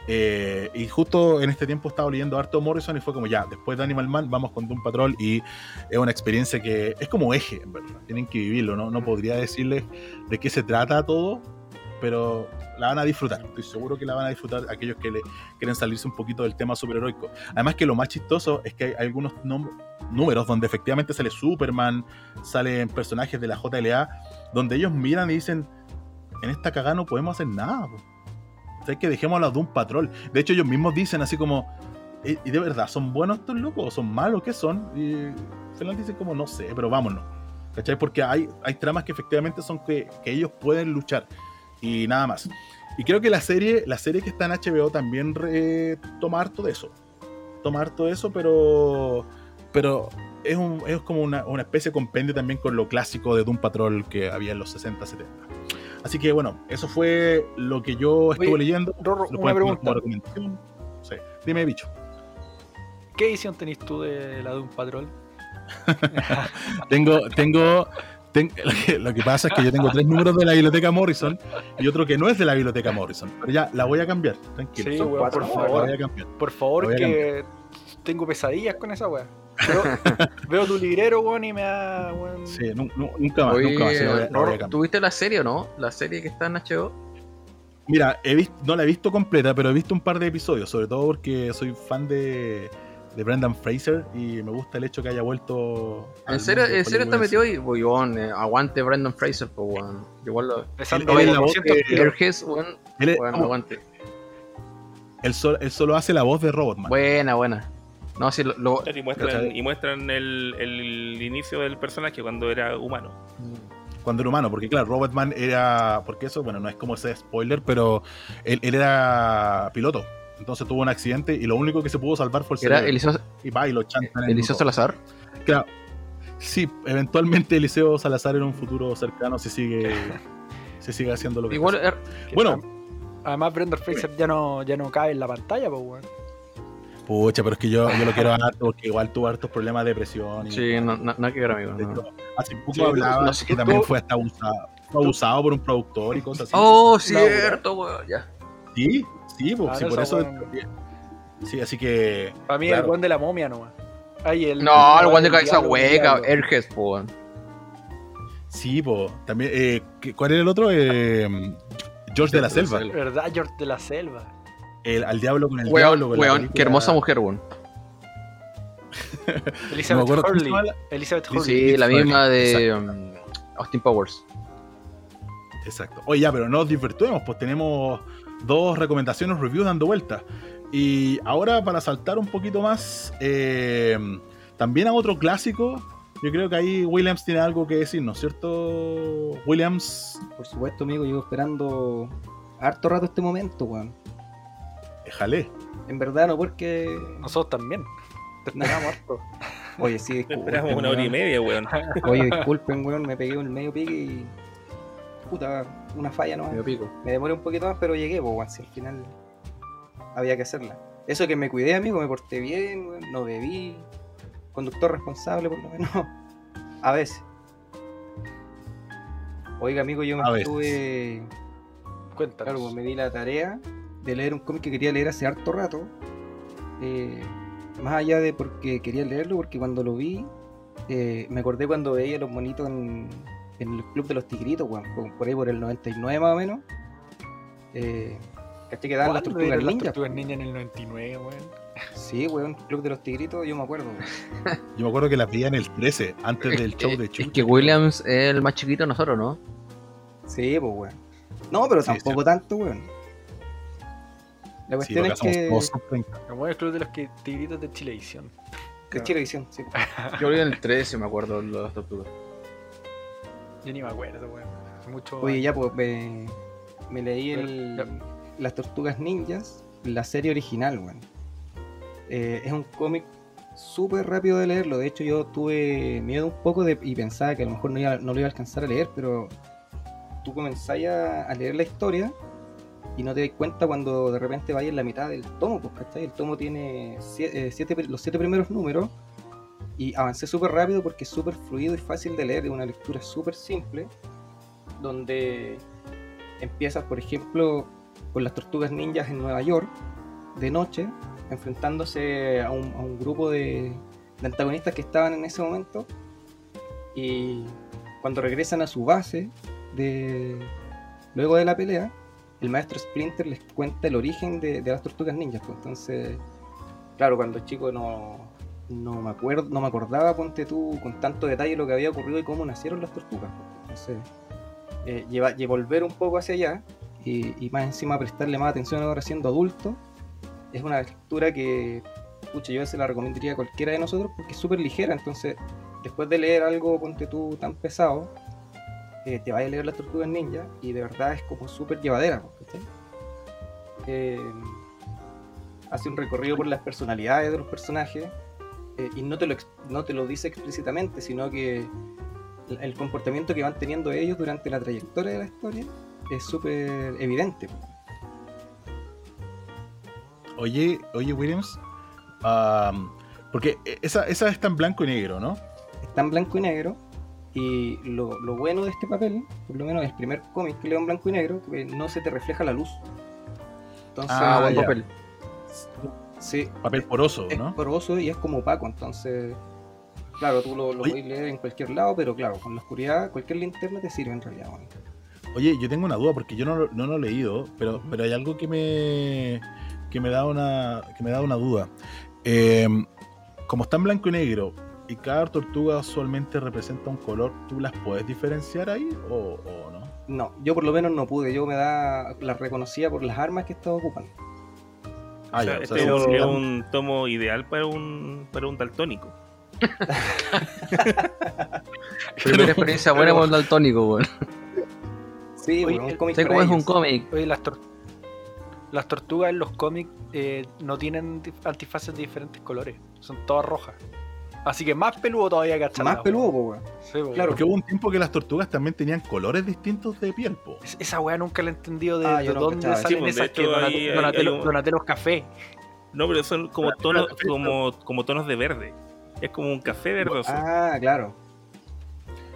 eh, y justo en este tiempo estaba leyendo harto Morrison y fue como ya, después de Animal Man vamos con Doom Patrol y es una experiencia que es como eje, en verdad. Tienen que vivirlo, ¿no? No podría decirles de qué se trata todo, pero la van a disfrutar. Estoy seguro que la van a disfrutar aquellos que le quieren salirse un poquito del tema superheroico. Además que lo más chistoso es que hay algunos números donde efectivamente sale Superman, salen personajes de la JLA, donde ellos miran y dicen, en esta cagada no podemos hacer nada. po. O sea, es que dejémoslo a Doom Patrol. De hecho, ellos mismos dicen así como, "¿Y- ¿y de verdad son buenos estos locos? ¿O son malos? ¿Qué son? Y Finland dice como, no sé, pero vámonos. ¿Cachai? Porque hay, hay tramas que efectivamente son que, que ellos pueden luchar. Y nada más. Y creo que la serie, la serie que está en HBO también re- toma harto de eso. Toma harto de eso, pero. Pero es, un, es como una, una especie de compendio también con lo clásico de Doom Patrol que había en los 60, 70. Así que bueno, eso fue lo que yo estuve Oye, leyendo. Rorro, Lo una pregunta. como recomendación. Sí. Dime, bicho. ¿Qué edición tenés tú de la Doom Patrol? *laughs* Tengo, tengo, ten- *laughs* lo, que, lo que pasa es que yo tengo tres números de la biblioteca Morrison y otro que no es de la biblioteca Morrison. Pero ya, la voy a cambiar, tranquilo. Sí, son weón, cuatro, por la favor. voy a cambiar. Por favor, que tengo pesadillas con esa weá. Veo, *laughs* veo tu librero, weón, y me da, weón. Sí, nu- nunca más, Oye, nunca más. sí, la voy la voy a. ¿tuviste la serie o no? La serie que está en HBO. Mira, he visto, no la he visto completa, pero he visto un par de episodios, sobre todo porque soy fan de, de Brendan Fraser y me gusta el hecho que haya vuelto. ¿En serio, mundo ¿en serio está metido ahí? Voy, weón, eh, aguante Brendan Fraser, pues, weón. Igual lo. Empezando Él es por la voz 200 de- kilos. Airheads, weón. Él, es- Bueno, vamos, aguante. él solo, él solo hace la voz de Robotman. Buena, buena. No, sí, lo. lo- Y muestran, ¿Cachai? y muestran el, el inicio del personaje cuando era humano. cuando era humano, porque claro, Robotman era, porque eso, bueno, no es como ese spoiler, pero él, él era piloto, entonces tuvo un accidente y lo único que se pudo salvar fue el Era cerebro. Eliseo, y va y lo chantan Eliseo Salazar. Claro. Sí, eventualmente Eliseo Salazar en un futuro cercano se sigue *laughs* se sigue haciendo lo que Igual, er- Bueno, Además, Brendan Fraser ya no, ya no cabe en la pantalla, pues, weón. pucha, pero es que yo, yo lo quiero harto porque igual tuvo hartos problemas de depresión y sí, no, no, nada que ver, amigo. no. hace poco Sí, hablaba no que tú- también fue hasta abusado, fue abusado por un productor y cosas así. Oh, No, cierto, weón. Ya. Sí, sí, pues, por eso. Sí, así que. Para mí, Claro. el weón de la momia nomás. Ay, el, No, el weón de el cabeza diablo, el hueca. Airheads, po. Sí, pues. También. Eh, ¿qué- ¿Cuál era el otro? Eh, George de la Selva. ¿Verdad, George de la Selva? El, al diablo con el Weón, diablo. con qué hermosa mujer, weón. *laughs* Elizabeth No Hurley. Elizabeth Sí, Hurley. Sí, la misma de um, Austin Powers. Exacto. Oye, ya, pero no nos divertimos, pues tenemos dos recomendaciones, reviews dando vueltas. Y ahora, para saltar un poquito más, eh, también a otro clásico, yo creo que ahí Williams tiene algo que decir, ¿no es cierto? Williams, Por supuesto, amigo, llevo esperando harto rato este momento, weón. déjale. En verdad, no porque. Nosotros también. Te esperamos harto. Oye, sí, Te disculpen. esperamos una hora y media, weón. Oye, disculpen, weón, me pegué un medio pique y. Puta, una falla, ¿no? Medio pico. Me demoré un poquito más, pero llegué, pues, weón, si al final había que hacerla. Eso que me cuidé, amigo, me porté bien, no bebí. Conductor responsable, por lo menos. *laughs* A veces. Oiga, amigo, yo A me veces. estuve. Cuéntanos. Claro, pues me di la tarea de leer un cómic que quería leer hace harto rato. Eh, más allá de porque quería leerlo, porque cuando lo vi, eh, me acordé cuando veía los monitos en, en el Club de los Tigritos, weón, por- ahí por el 99 más o menos. Eh, ¿Caché que daban las ¿Cuándo tortugas dieron las tortugas ninja en el 99, weón? Sí, weón, Club de los Tigritos, yo me acuerdo. weón. *laughs* Yo me acuerdo que la veía en el 13, antes del show de *laughs* Es Chuck. que Williams es el más chiquito de nosotros, ¿no? Sí, pues, weón. No, pero Sí, tampoco tanto, weón. La cuestión es que. todos sub 30. Me mueve el club de los que, tigritos de Chilevisión. Es Chilevisión, sí. *laughs* Yo vi en el 13, me acuerdo, de las tortugas. Yo ni me acuerdo, weón. Mucho. Oye, ya, pues me, me leí el, Ya. Las Tortugas Ninjas, la serie original, weón. Eh, es un cómic súper rápido de leerlo. De hecho, yo tuve miedo un poco de, y pensaba que a lo mejor no, iba- no lo iba a alcanzar a leer, pero tú comenzás a, a leer la historia y no te das cuenta cuando de repente vayas en la mitad del tomo, pues, ¿cachai? El tomo tiene sie- eh, siete pri- los siete primeros números y avancé súper rápido porque es súper fluido y fácil de leer, es una lectura súper simple, donde empiezas, por ejemplo, con las tortugas ninjas en Nueva York, de noche, enfrentándose a un, grupo de, antagonistas que estaban en ese momento. Y cuando regresan a su base, de, luego de la pelea, el maestro Splinter les cuenta el origen de, las tortugas ninjas. pues. Entonces, claro, cuando chico no, no, me acuerdo, no me acordaba, ponte tú, con tanto detalle lo que había ocurrido y cómo nacieron las tortugas. pues. Entonces, eh, lleva, lle- volver un poco hacia allá y, más encima prestarle más atención ahora siendo adulto, es una lectura que, pucha, yo se la recomendaría a cualquiera de nosotros porque es súper ligera, entonces después de leer algo, ponte tú, tan pesado, eh, te vayas a leer las tortugas ninja y de verdad es como súper llevadera, pues. Eh, hace un recorrido por las personalidades de los personajes eh, y no te, lo, no te lo dice explícitamente, sino que el- el comportamiento que van teniendo ellos durante la trayectoria de la historia es súper evidente. Oye, oye, Williams. am, porque esa, esa está en blanco y negro, ¿no? está en blanco y negro. Y lo, lo bueno de este papel, por lo menos el primer cómic que leo en blanco y negro, que no se te refleja la luz. Entonces, Ah, Ah, buen ya. papel. Sí, Papel poroso, es ¿no? poroso y es como opaco. Entonces, claro, tú lo, puedes leer en cualquier lado, pero claro, con la oscuridad, cualquier linterna te sirve en realidad. bueno. Oye, yo tengo una duda porque yo no, lo- no lo he leído, pero, pero hay algo que me que me da una que me da una duda. Eh, como está en blanco y negro y cada tortuga usualmente representa un color, ¿tú las puedes diferenciar ahí o, o no? No, yo por lo menos no pude. Yo me da las reconocía por las armas que estaba ocupando. Ah, O sea, ya, o sea, este son- un tomo ideal para un, para un daltónico. *laughs* Primera experiencia buena con daltónico, weón. Sí, Oye, bueno, un el- cómic Sé cómo es un cómic. Oye, las, tor- las tortugas en los cómics eh, no tienen antifaces de diferentes colores. Son todas rojas. Así que más peludo todavía que. Más peludo, po, weón. Sí, po, Claro. Porque hubo un tiempo que las tortugas también tenían colores distintos de piel, po. Es- Esa weá nunca la he entendido de, Ah, de yo no dónde cachaba. salen Sí, pues, esas que hay- Donatello, hay un- Donatello café. No, pero son como tonos, como, como tonos de verde. Es como un café verdoso. Ah, claro.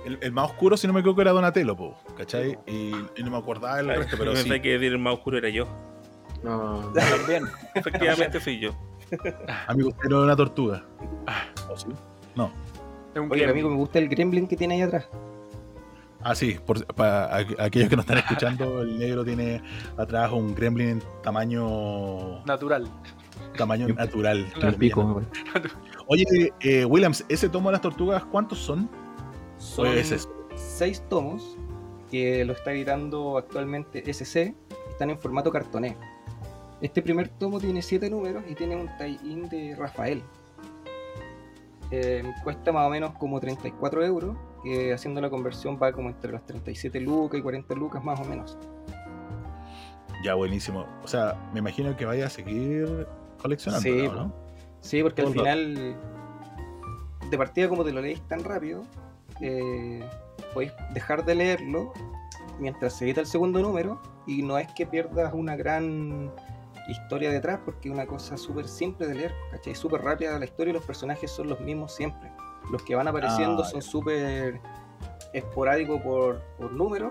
El, el más oscuro, si no me equivoco, era Donatello, po, ¿cachai? Y, y no me acordaba del resto, pero sí. que el más oscuro era yo. No. También. Efectivamente soy yo. *laughs* Amigo, era una tortuga. ¿O sí? No. Un Oye, amigo, me gusta el gremlin que tiene ahí atrás. Ah, sí, por- para aqu- aquellos que no están escuchando, el negro tiene atrás un gremlin en tamaño Natural. tamaño natural. Pico. Oye, eh, Williams, ¿ese tomo de las tortugas cuántos son? Son ¿O es eso? seis tomos que lo está editando actualmente SC. Están en formato cartoné. Este primer tomo tiene siete números y tiene un tie-in de Rafael. Eh, cuesta más o menos como 34 euros, que haciendo la conversión va como entre las 37 lucas y 40 lucas más o menos. Ya, buenísimo. O sea, me imagino que vaya a seguir coleccionando, Sí, ¿no? Sí, porque al final, de partida como te lo leéis tan rápido, eh, podéis dejar de leerlo mientras se edita el segundo número y no es que pierdas una gran historia detrás porque es una cosa súper simple de leer, ¿cachai? Súper rápida la historia y los personajes son los mismos siempre. Los que van apareciendo Ah, son súper esporádicos por, por número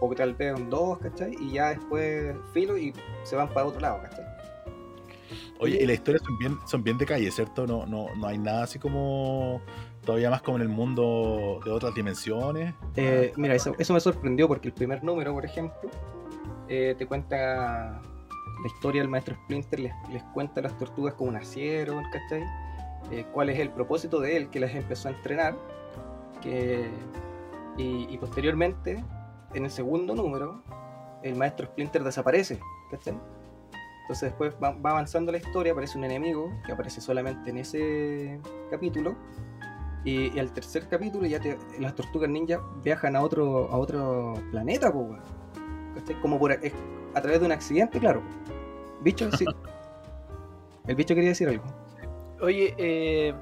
o que tal vez son dos, ¿cachai? Y ya después filo y se van para otro lado, ¿cachai? Oye, y las historias son bien, son bien de calle, ¿cierto? No, no, no hay nada así como todavía más como en el mundo de otras dimensiones. Eh, mira, eso, eso me sorprendió porque el primer número, por ejemplo, eh, te cuenta la historia del maestro Splinter, les, les cuenta a las tortugas cómo nacieron, ¿cachai? Eh, cuál es el propósito de él que las empezó a entrenar. Que, y, posteriormente, en el segundo número, el maestro Splinter desaparece, ¿cachai? Entonces después va, va avanzando la historia, aparece un enemigo que aparece solamente en ese capítulo. Y, y al tercer capítulo ya las tortugas ninja viajan a otro, a otro planeta. ¿Cachai? Como por, es a través de un accidente, claro. Bicho, sí. *laughs* El bicho quería decir algo. Oye, eh,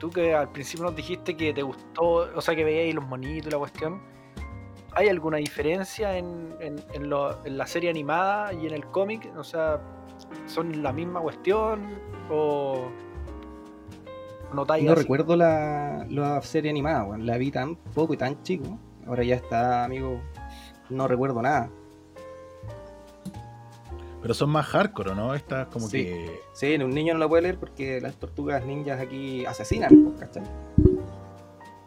tú que al principio nos dijiste que te gustó, o sea, que veíais los monitos y la cuestión. ¿Hay alguna diferencia en, en- en lo- en la serie animada y en el cómic? O sea, ¿son la misma cuestión? ¿O notáis No así? recuerdo la, la serie animada. La vi tan poco y tan chico. Ahora ya está, amigo. No recuerdo nada. Pero son más hardcore, ¿no? Estas como Sí. que. Sí, un niño no lo puede leer porque las tortugas ninjas aquí asesinan, ¿cachai?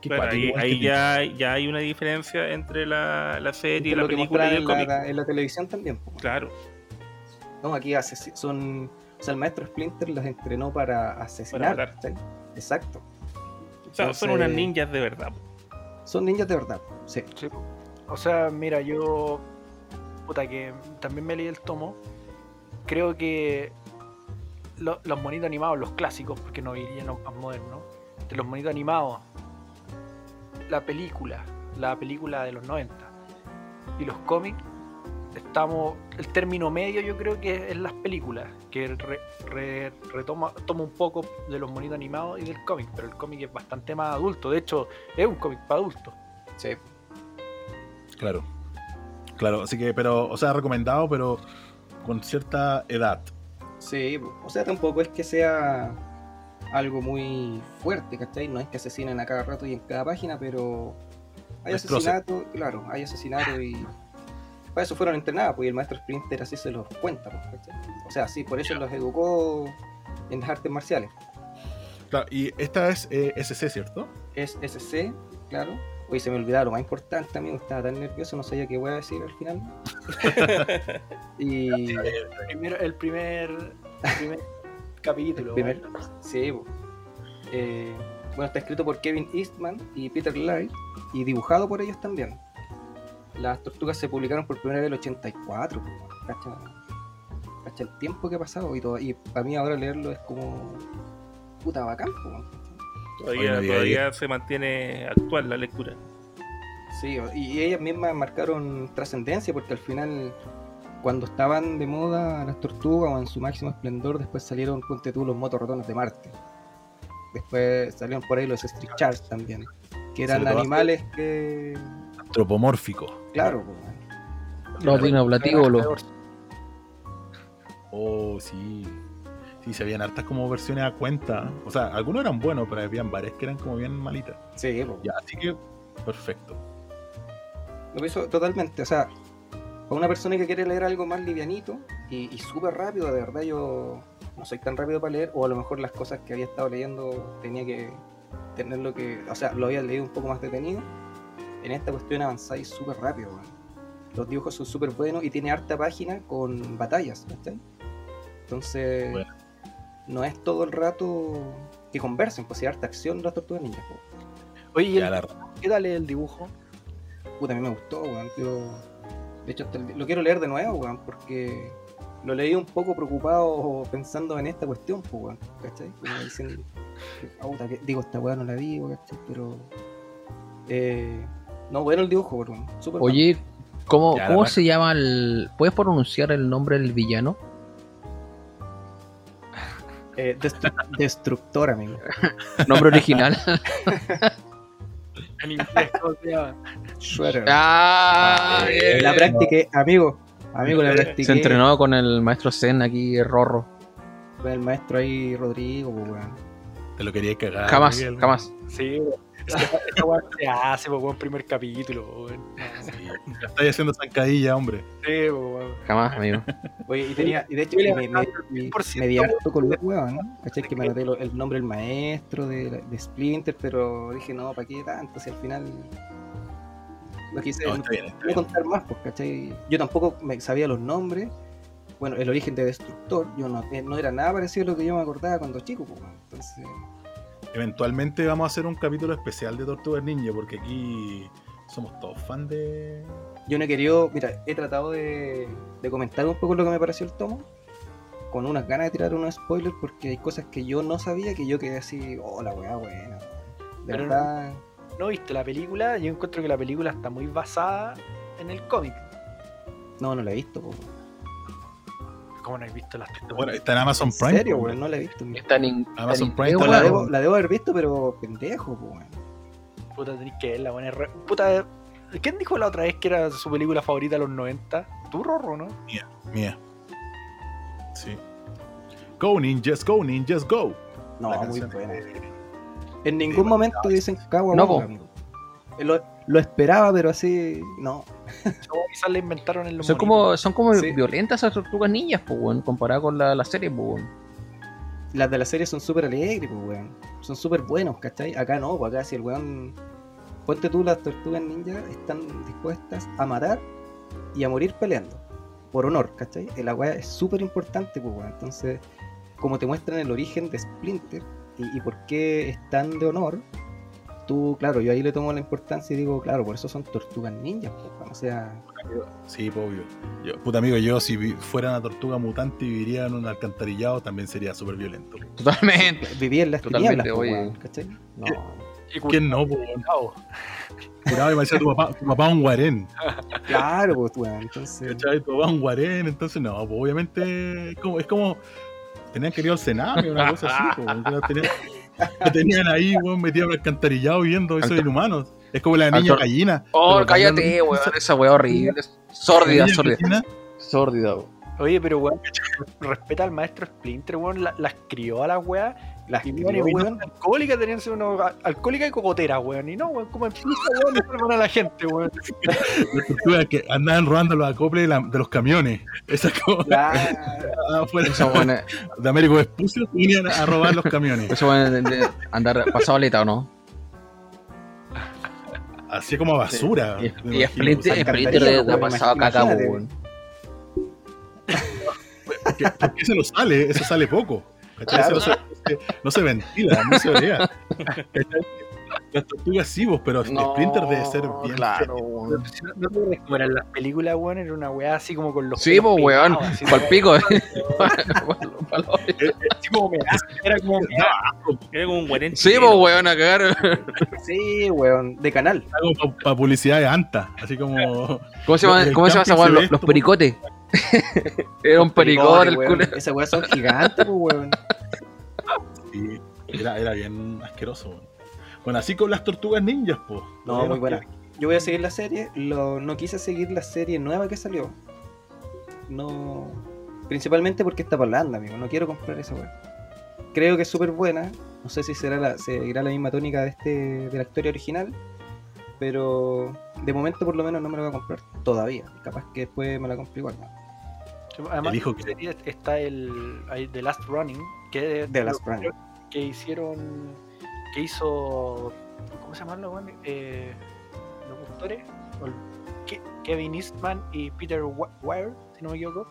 Bueno, ahí, ya, ya hay una diferencia entre la, la serie, la lo que película y el cómic. la, en la televisión también. Claro. No, aquí son. O sea, el maestro Splinter las entrenó para asesinar. ¿cachai? Exacto. O sea, son Entonces, unas ninjas de verdad. Son ninjas de verdad. Sí. Sí. O sea, mira, yo. Puta, que también me leí el tomo. Creo que lo- los monitos animados, los clásicos, porque no irían los más modernos, de los monitos animados, la película, la película de los 90 y los cómics, estamos. El término medio, yo creo que es las películas, que re- re- retoma toma un poco de los monitos animados y del cómic, pero el cómic es bastante más adulto. De hecho, es un cómic para adultos. Sí. Claro. Claro, así que, pero, o sea, recomendado, pero con cierta edad. Sí, o sea, tampoco es que sea algo muy fuerte, ¿cachai? No es que asesinen a cada rato y en cada página, pero hay Destroce. asesinato, claro, hay asesinato y para eso fueron entrenados, pues y el maestro Splinter así se los cuenta, pues, ¿cachai? O sea, sí, por eso los educó en las artes marciales. Claro, y esta es eh, SC, ¿cierto? Es SC, claro. Hoy se me olvidaba lo más importante, amigo, estaba tan nervioso, no sabía qué voy a decir al final. *laughs* y el primer, el primer *laughs* capítulo. primer- bueno. Sí. Eh, bueno, está escrito por Kevin Eastman y Peter Laird y dibujado por ellos también. Las tortugas se publicaron por primera vez en el 84, po, cacha, cacha el tiempo que ha pasado y, todo, y para mí ahora leerlo es como puta bacán. po, Todavía, no diga todavía se mantiene actual la lectura. Sí, y ellas mismas marcaron trascendencia porque al final, cuando estaban de moda las tortugas o en su máximo esplendor, después salieron, ponte tú, los motorratones de Marte. Después salieron por ahí los Street Sharks también, que eran animales que, Antropomórfico. claro, pues, Los dinoplatívolos. Oh, sí. Sí, se habían hartas como versiones a cuenta. O sea, algunos eran buenos, pero habían varias que eran como bien malitas. sí, pues, Ya, así que, perfecto. lo hizo totalmente, o sea, para una persona que quiere leer algo más livianito y, y súper rápido, de verdad yo no soy tan rápido para leer, o a lo mejor las cosas que había estado leyendo tenía que tener lo que, o sea, lo había leído un poco más detenido. En esta cuestión avanzáis súper rápido, weón. Los dibujos son súper buenos y tiene harta página con batallas, ¿cachai? Entonces, Bueno. No es todo el rato que conversen, pues hay harta acción las tortugas ninjas. po. Oye, ¿y Ya, el- la- ¿qué tal el dibujo? Puta, a mí me gustó, weón. Yo, de hecho, hasta el- lo quiero leer de nuevo, weón, porque lo leí un poco preocupado pensando en esta cuestión, pues, weón. ¿Cachai? Como dicen, *laughs* puta, que- digo, esta weá no la vi, weón, ¿cachai? Pero. Eh, no, bueno el dibujo, weón. Súper Oye, ¿cómo, Ya, ¿cómo se llama el. ¿Puedes pronunciar el nombre del villano? Eh, destru- destructor, amigo. Nombre original. En inglés, ¿cómo se llama? Shredder. ah, En la practiqué, amigo. Amigo, la practiqué Se entrenó con el maestro Zen aquí, Rorro. con el maestro ahí, Rodrigo, pues, weón. te lo quería cagar. Jamás, Miguel. jamás. Sí, esa *laughs* esa weá se hace, po, weón, primer capítulo, weón. Sí, ya estáis haciendo zancadilla, hombre. Sí, po, weón. Jamás, amigo. Oye, y tenía, y de hecho me, me, me, 100% me di harto con los huevos, ¿no? ¿Cachai? Que me anoté lo- el nombre del maestro de, de Splinter, pero dije, no, ¿para qué tanto? Si al final no quise No, está bien, está quise bien. contar más, pues, ¿cachai? Yo tampoco me sabía los nombres. Bueno, el origen de Destructor, yo no, eh, no era nada parecido a lo que yo me acordaba cuando chico, pues, weón. entonces... Eventualmente vamos a hacer un capítulo especial de Tortugas Ninja, porque aquí somos todos fans de. Yo no he querido, mira, he tratado de, de comentar un poco lo que me pareció el tomo, con unas ganas de tirar unos spoilers, porque hay cosas que yo no sabía que yo quedé así, oh, la weá buena. De Pero no- verdad, ¿No viste la película? Yo encuentro que la película está muy basada en el cómic. no, no la he visto, po. ¿Cómo no has visto las? Bueno, está en Amazon ¿En Prime. serio, po, weón? No la he visto. Está en, Amazon en Prime, No, la, debo, la debo haber visto, pero pendejo, weón. Puta, tenés que verla, weón. es re- Puta, ¿quién dijo la otra vez que era su película favorita de los 90? Tú, Rorro, ¿no? Mía. Sí. Go ninjas, go ninjas, go. No, La muy buena. es- En ningún Sí, momento dicen No, boca, po. amigo. Lo, lo esperaba, pero así, no. Esa la inventaron en los Son monitos. como, son como Sí. violentas esas tortugas niñas, pues, weón, comparado con la, la serie, pues, weón. Las de la serie son súper alegres, pues, weón. Son súper buenos, ¿cachai? Acá no, pues acá si el weón. Ponte tú, las tortugas ninjas están dispuestas a matar y a morir peleando. Por honor, ¿cachai? La weá es súper importante, pues, weón. Entonces, como te muestran el origen de Splinter y, y por qué están de honor, tú, claro, yo ahí le tomo la importancia y digo, claro, por eso son tortugas ninjas, pues. O sea, Sí, po, obvio. Yo, puta amigo, yo si fuera una tortuga mutante y viviría en un alcantarillado también sería súper violento. Totalmente. *laughs* vivía en las Totalmente, tinieblas, pues, ¿cachai? No. ¿Quién no, cuidado. Curado decía tu papá, tu papá un guarén. Claro, pues, weón. Entonces. ¿Cachai? Tu papá un guarén, entonces no, pues obviamente es como, es como tenían querido el cename, una cosa así, tenían, *laughs* lo tenían ahí, weón, metido en el alcantarillado viendo esos Alto- inhumanos. Es como la niña Alto- gallina. Oh, cállate, weón, esa weá horrible. La Sórdida, niña sórdida. gallina, Sórdida, weón. Oye, pero weón, respeta al maestro Splinter, weón, la- las crió a las weas. Las Y crió, weón, weón. alcohólicas tenían ser unos a- alcohólicas y cocoteras, weón. Y no, weón, como empieza, weón, salvan a la gente, weón. *laughs* las tortugas que andaban robando los acoples de, la- de los camiones. Esa como *laughs* afuera weón, eh, de Américo Vespucio venían a robar los camiones. esa weón de- de andar pasado aleta, ¿o no? Así como a basura. Y, me y imagino. Splinter, Splinter de weón, pasado caca, imagínate. weón. Porque, porque eso no sale, eso sale poco. Claro. no, se, no se ventila, no se. ¿cachai? Las tortugas sí, vos, pero Splinter debe ser bien. Claro, weón. No, no te cómo eran las películas, weón, era una weá así como con los. Sí, pues, weón. Pa'l weón. pico, *laughs* *laughs* como era como Era como un guarén. Sí, pues, weón, a cagar. Sí, weón. De canal. Algo para publicidad de Anta, así como. ¿Cómo se llama, cómo se llama esa weón? Los, pericotes. Era un pericote el culo. Esas weas son gigantes, pues, weón. Sí, era, era bien asqueroso. weón. Bueno, así con las tortugas ninjas, pues. No, muy buena. Yo voy a seguir la serie. Lo, no quise seguir la serie nueva que salió. No. Principalmente porque está por la anda, amigo. No quiero comprar esa weá. Creo que es súper buena. No sé si será la, seguirá la misma tónica de este de la historia original. Pero de momento por lo menos no me la voy a comprar todavía. Capaz que después me la compro igual. ¿no? Además, en que- está el The Last Running, que es The Last Running. que hicieron, que hizo, ¿cómo se llaman los eh, el- Ke- Kevin Eastman y Peter Weir, si no me equivoco,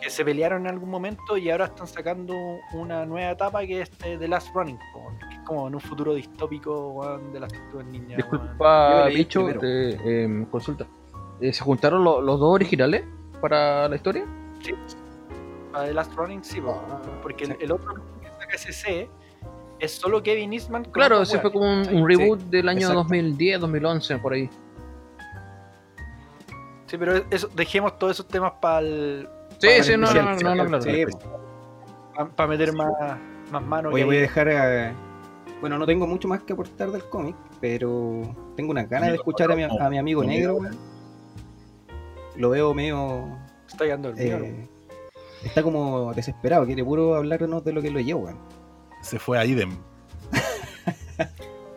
que se pelearon en algún momento y ahora están sacando una nueva etapa que es eh, The Last Running, que es como en un futuro distópico de las tortugas. Yo Disculpa, bicho, te, em, consulta. Eh, ¿Se juntaron lo- los dos originales para la historia? Para The Last Running sí, po, Ah, porque el- sí. el, otro que saca SC es solo Kevin Eastman. con Claro, ese fue como un, reboot del año exacto. 2010, 2011, por ahí. Sí, pero eso, dejemos todos esos temas para el. Sí, Para sí, el no, no, no, no, no, Sí, pues. para meter más, más mano. Oye, voy a dejar a... Bueno, no tengo mucho más que aportar del cómic, pero tengo unas ganas de escuchar a mi, a mi amigo negro. Lo veo medio... Está quedando el mío. eh, está como desesperado, quiere puro hablarnos de lo que lo lleva. weón. Se fue a Idem.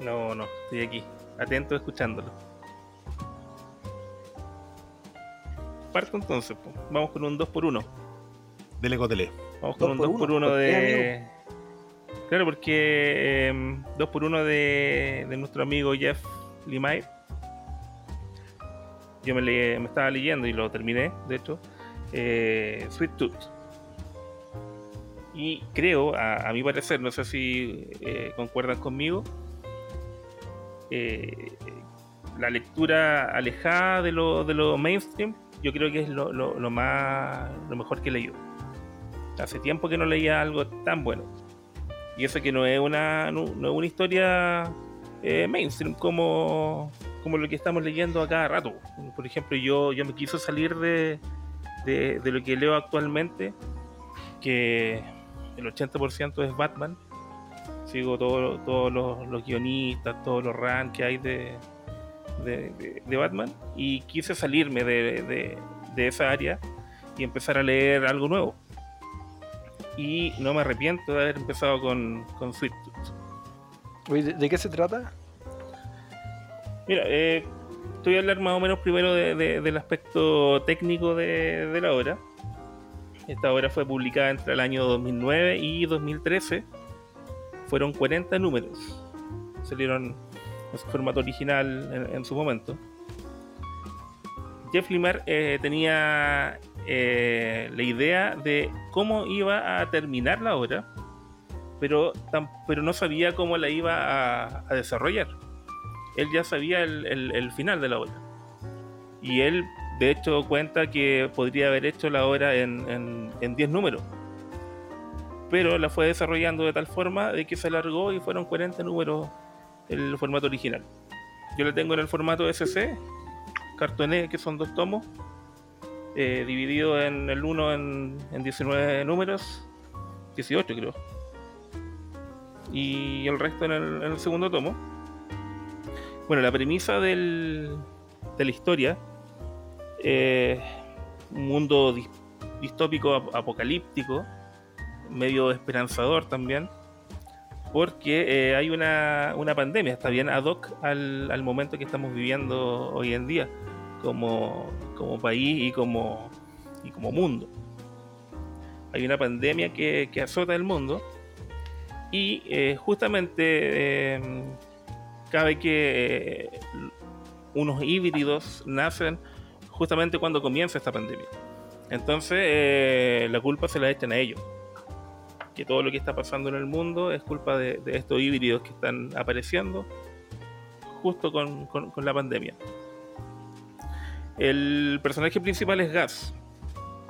No, no, estoy aquí, atento escuchándolo. Parto entonces, po. vamos con un 2x1. Dele cotele. Vamos con Dos un por 2x1 uno, ¿por qué, de. Claro, porque 2x1 de, de nuestro amigo Jeff Limay. Yo me, le- me estaba leyendo y lo terminé, de hecho. eh, Sweet Tooth. Y creo, a, a mi parecer, no sé si eh, concuerdan conmigo, eh, la lectura alejada de lo, de lo mainstream, yo creo que es lo, lo- más lo mejor que leído. Hace tiempo que no leía algo tan bueno. Y eso que no es una, no, no es una historia eh, mainstream como, como lo que estamos leyendo a cada rato. Por ejemplo, yo, yo me quiso salir de, de, lo que leo actualmente, que el 80% es Batman. Sigo todo- todos los, los guionistas, todos los runs que hay de, de, Batman y quise salirme de, de- esa área y empezar a leer algo nuevo. Y no me arrepiento de haber empezado con, con Sweet Tooth. ¿De, de qué se trata? Mira, eh, te voy a hablar más o menos primero de- de- del aspecto técnico de, la obra. Esta obra fue publicada entre el año 2009 y 2013. Fueron 40 números. Salieron en su formato original en, su momento. Jeff Lemire eh, tenía eh, la idea de cómo iba a terminar la obra, pero, pero no sabía cómo la iba a desarrollar él ya sabía el, final de la obra. Y él, de hecho, cuenta que podría haber hecho la obra en, en, en 10 números. Pero la fue desarrollando de tal forma de que se alargó y fueron 40 números el formato original. Yo la tengo en el formato SC, cartoné, que son dos tomos, eh, dividido en el uno en, en 19 números, 18 creo. Y el resto en el, en el segundo tomo. Bueno, la premisa del- de la historia es un mundo dis- distópico ap- apocalíptico, medio esperanzador también, porque eh, hay una, una pandemia, está bien ad hoc al, momento que estamos viviendo hoy en día como, como país y como, y como mundo. Hay una pandemia que, que azota el mundo y eh, justamente eh, cabe que eh, unos híbridos nacen justamente cuando comienza esta pandemia. Entonces, eh, la culpa se la echan a ellos. Que todo lo que está pasando en el mundo es culpa de, estos híbridos que están apareciendo justo con, con- la pandemia. El personaje principal es Gas,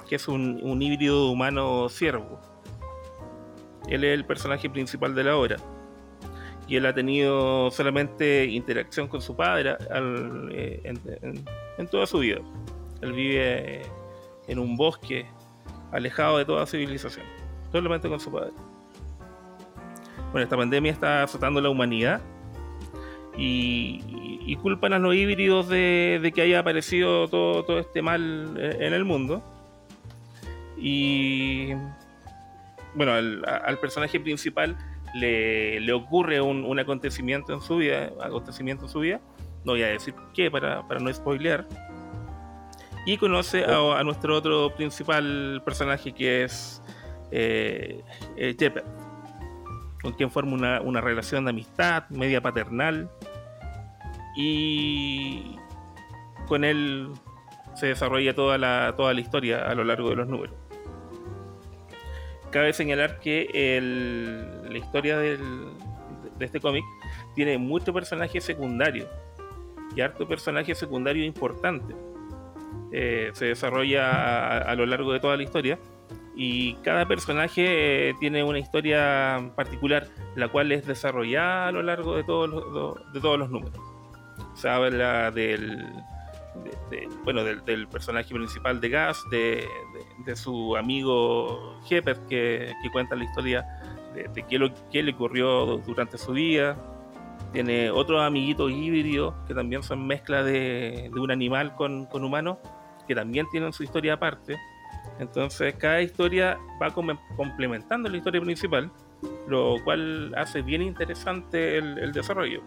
que es un, híbrido humano ciervo. Él es el personaje principal de la obra y él ha tenido solamente interacción con su padre al- eh, en, toda su vida. Él vive eh, en un bosque alejado de toda civilización, solamente con su padre. Bueno, esta pandemia está azotando la humanidad y, y- culpan a los híbridos de, de que haya aparecido todo, todo este mal eh, en el mundo. Y bueno, al personaje principal le, ocurre un, un acontecimiento en su vida, acontecimiento en su vida, no voy a decir qué para, para no spoilear, y conoce a, nuestro otro principal personaje que es eh, eh, con quien forma una, una relación de amistad, media paternal, y con él se desarrolla toda la, toda la historia a lo largo de los números. Cabe señalar que la historia de este cómic tiene muchos personajes secundarios y harto personaje secundario importante. Eh, se desarrolla a, lo largo de toda la historia y cada personaje eh, tiene una historia particular, la cual es desarrollada a lo largo de todos los, de todos los números. Se habla del, de- de- bueno, del, del personaje principal de Gas, de, de- su amigo Shepard, que, que cuenta la historia de, qué, lo, qué le ocurrió durante su vida. Tiene otros amiguitos híbridos que también son mezcla de, un animal con, con humano, que también tienen su historia aparte. Entonces, cada historia va complementando la historia principal, lo cual hace bien interesante el, el desarrollo.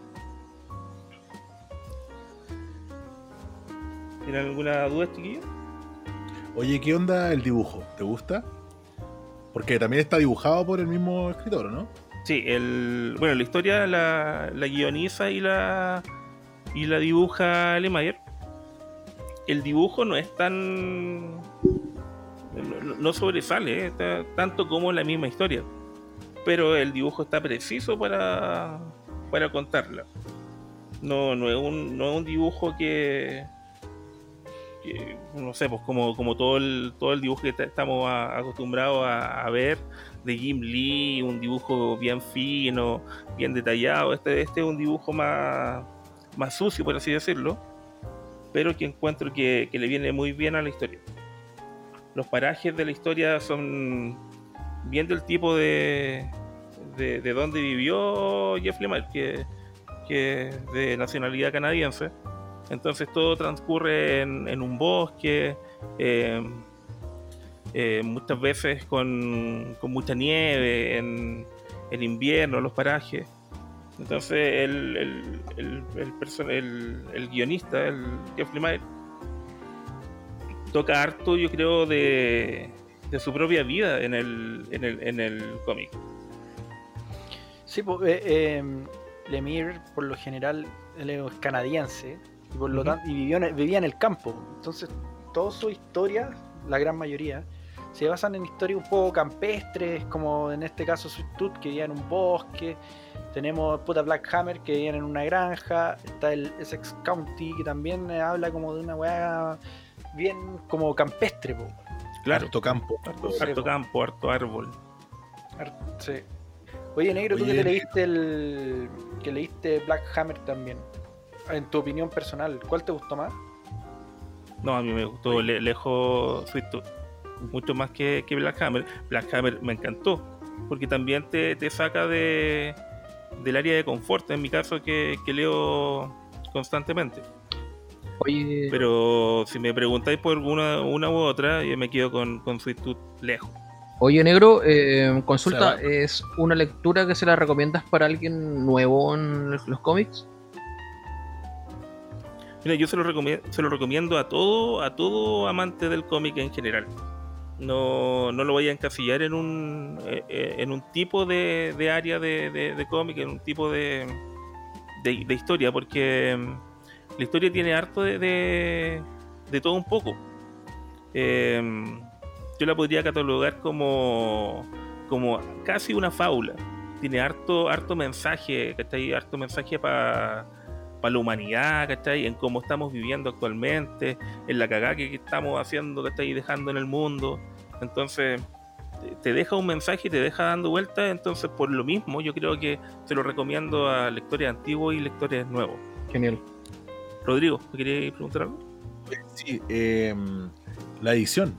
¿Tienen alguna duda, chiquillos? Oye, ¿qué onda el dibujo? ¿Te gusta? Porque también está dibujado por el mismo escritor, ¿no? Sí, el, bueno, la historia la, la guioniza y la, y la dibuja Lemaier. El dibujo no es tan. No, no sobresale, eh, tanto como la misma historia. Pero el dibujo está preciso para, para contarla. No, no, es un, no es un dibujo que. No sé, pues como, como todo, el, todo el dibujo que estamos acostumbrados a, ver de Jim Lee, un dibujo bien fino, bien detallado. Este, este es un dibujo más, más sucio, por así decirlo, pero que encuentro que, le viene muy bien a la historia. los parajes de la historia son viendo el tipo de, de, de vivió Jeff Lemire, que, que es de nacionalidad canadiense. Entonces todo transcurre en, un bosque, eh, eh, muchas veces con, mucha nieve, en, en invierno, los parajes. Entonces el, el, el, el, el- guionista, el Jeff Lemire, toca harto, yo creo, de, de su propia vida en el, en el, en el cómic. Sí, pues, eh, Lemire, por lo general, es canadiense y, por lo Ujú. tan- y vivió en vivía en el campo. Entonces, todas sus historias, la gran mayoría, se basan en historias un poco campestres, como en este caso Sweet Tooth, que vivía en un bosque. Tenemos puta Black Hammer, que vivían en una granja. Está el Essex County, que también eh, habla como de una weá bien como campestre. po. Claro, Harto campo. harto, Sí, harto po. campo, harto árbol. Sí. Oye, negro, tú que Oye, te leíste el. que leíste Black Hammer también. En tu opinión personal, ¿cuál te gustó más? No, a mí me gustó le- lejos Sweet Tooth. Mucho más que, que Black Hammer. Black Hammer me encantó. Porque también te, te saca de, del área de confort. En mi caso, que, que leo constantemente. Oye, Pero si me preguntáis por una, una u otra, yo me quedo con, con Sweet Tooth lejos. oye negro, eh, consulta, ¿es una lectura que se la recomiendas para alguien nuevo en los cómics? Yo se lo recomiendo, se lo recomiendo a todo, a todo amante del cómic en general. No, no lo voy a encasillar en un, eh, eh, en un tipo de, de área de, de- cómic, en un tipo de, de, historia, porque mm, la historia tiene harto de, todo un poco. Eh, yo la podría catalogar como, como casi una fábula. Tiene harto, harto mensaje, ¿cachai? Harto mensaje para para la humanidad, ¿cachai? En cómo estamos viviendo actualmente, en la cagada que estamos haciendo, ¿cachai? Dejando en el mundo. Entonces, te- deja un mensaje y te deja dando vueltas. Entonces, por lo mismo, yo creo que se lo recomiendo a lectores antiguos y lectores nuevos. Genial. Rodrigo, ¿me querías preguntar algo? Sí, eh, la edición.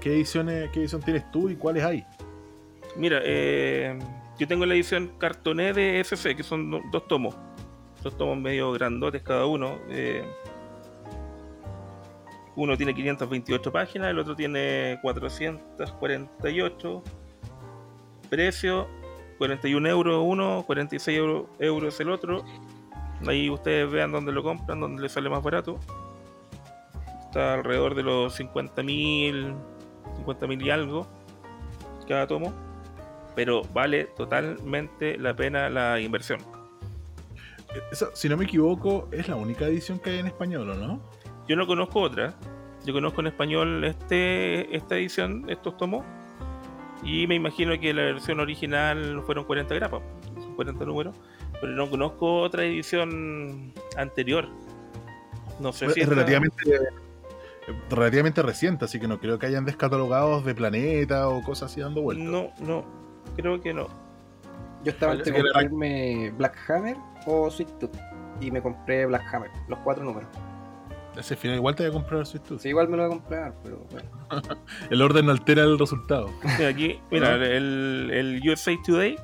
¿Qué, ediciones, ¿Qué edición tienes tú y cuáles hay? Mira, eh, yo tengo la edición cartoné de FC, que son do- dos tomos. Dos tomos medio grandotes cada uno. eh, uno tiene 528 páginas, el otro tiene 448. Precio, 41 euros uno, 46 euro- euros el otro. Ahí ustedes vean dónde lo compran, dónde les sale más barato. Está alrededor de los 50 mil, 50 mil y algo cada tomo pero vale totalmente la pena la inversión. Esa, si no me equivoco, es la única edición que hay en español, ¿o no? Yo no conozco otra, yo conozco en español este esta edición, estos tomos, y me imagino que la versión original fueron 40 grapas, son 40 números, pero no conozco otra edición anterior. No sé si es relativamente, relativamente reciente, así que no creo que hayan descatalogados de planeta o cosas así dando vueltas. No, no, creo que no. Yo estaba que la- comprarme Black Hammer o Sweet Tooth. Y me compré Black Hammer, los cuatro números. Ese final igual te voy a comprar Sweet Tooth. Sí, igual me lo voy a comprar, pero bueno. *laughs* El orden no altera el resultado. Mira, aquí, mira, el, el USA Today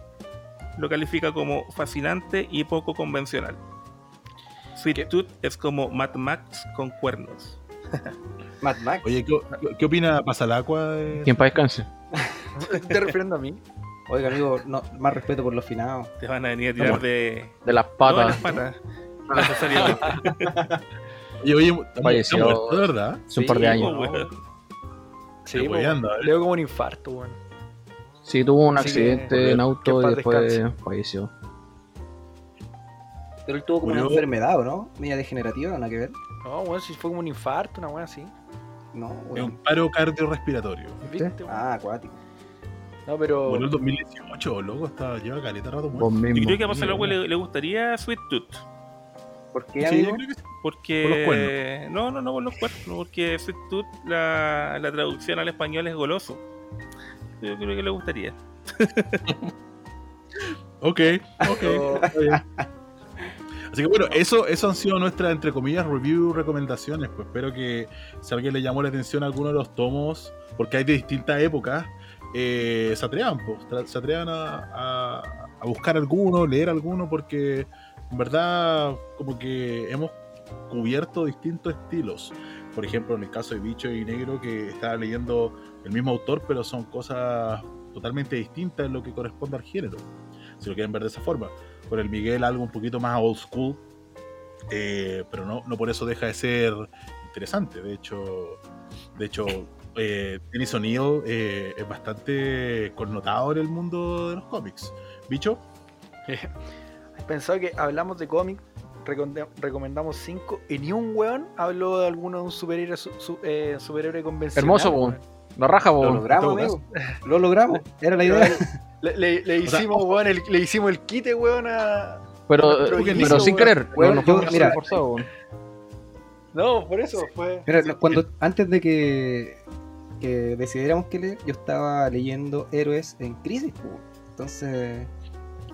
lo califica como fascinante y poco convencional. Sweet ¿Qué? Tooth es como Mad Max con cuernos. *laughs* Mad Max. Oye, ¿qué, qué opina Pasalacua? De... Quien para descanse. *laughs* ¿Te estás refiriendo a mí? Oiga, amigo, no, más respeto por los finados. Te van a venir a tirar de, De las no, de las patas. patas. No necesariamente. Oye, oye, ¿estamos- Falleció. muerto, verdad? Hace un par de años. Weón. Sí, Estoy po, weyando, a ver. le dio como un infarto, weón. Sí, tuvo un accidente en auto y después descanse. falleció. Pero él tuvo como una enfermedad, ¿o no? Media degenerativa, nada que ver. No, weón, si fue como un infarto, una weón así. No, Es weón. un paro cardiorrespiratorio. ¿Viste? Ah, acuático. No, pero. Bueno, el 2018, loco, está, lleva caleta rato muerto. Yo creo que a Pasalagua le, le gustaría Sweet Tooth. ¿Por qué, Sí, amigo? yo creo que sí. Porque. Por los cuernos. No, no, no por los cuernos. Porque Sweet Tooth, la, la traducción al español es goloso. Yo creo que le gustaría. *laughs* Ok, ok. pero- está bien. Así que bueno, eso, eso han sido nuestras, entre comillas, review recomendaciones. Pues espero que si a alguien le llamó la atención a alguno de los tomos, porque hay de distintas épocas, eh, se atrevan, se atrevan a buscar alguno, leer alguno, porque en verdad como que hemos cubierto distintos estilos. Por ejemplo, en el caso de Bicho y Negro, que estaba leyendo el mismo autor, pero son cosas totalmente distintas en lo que corresponde al género, si lo quieren ver de esa forma. Con el Miguel algo un poquito más old school, eh, pero no, no por eso deja de ser interesante. De hecho, de hecho eh, Dennis O'Neill eh, es bastante connotado en el mundo de los cómics. Bicho, *laughs* Pensaba que hablamos de cómics, recomendamos cinco y ni un weón habló de alguno de un superhéroe, su- su- eh, superhéroe convencional. Hermoso, weón. La raja, Lo po. logramos, amigo. Lo logramos. Era la idea. Le, le- le *laughs* O sea, hicimos, weón, el, le hicimos el quite, weón, a. Pero, pero sin weón. querer. Weón, no, fue mira. forzado, weón. No, por eso fue. Mira, cuando, antes de que, que decidiéramos qué leer, yo estaba leyendo Héroes en Crisis. Entonces,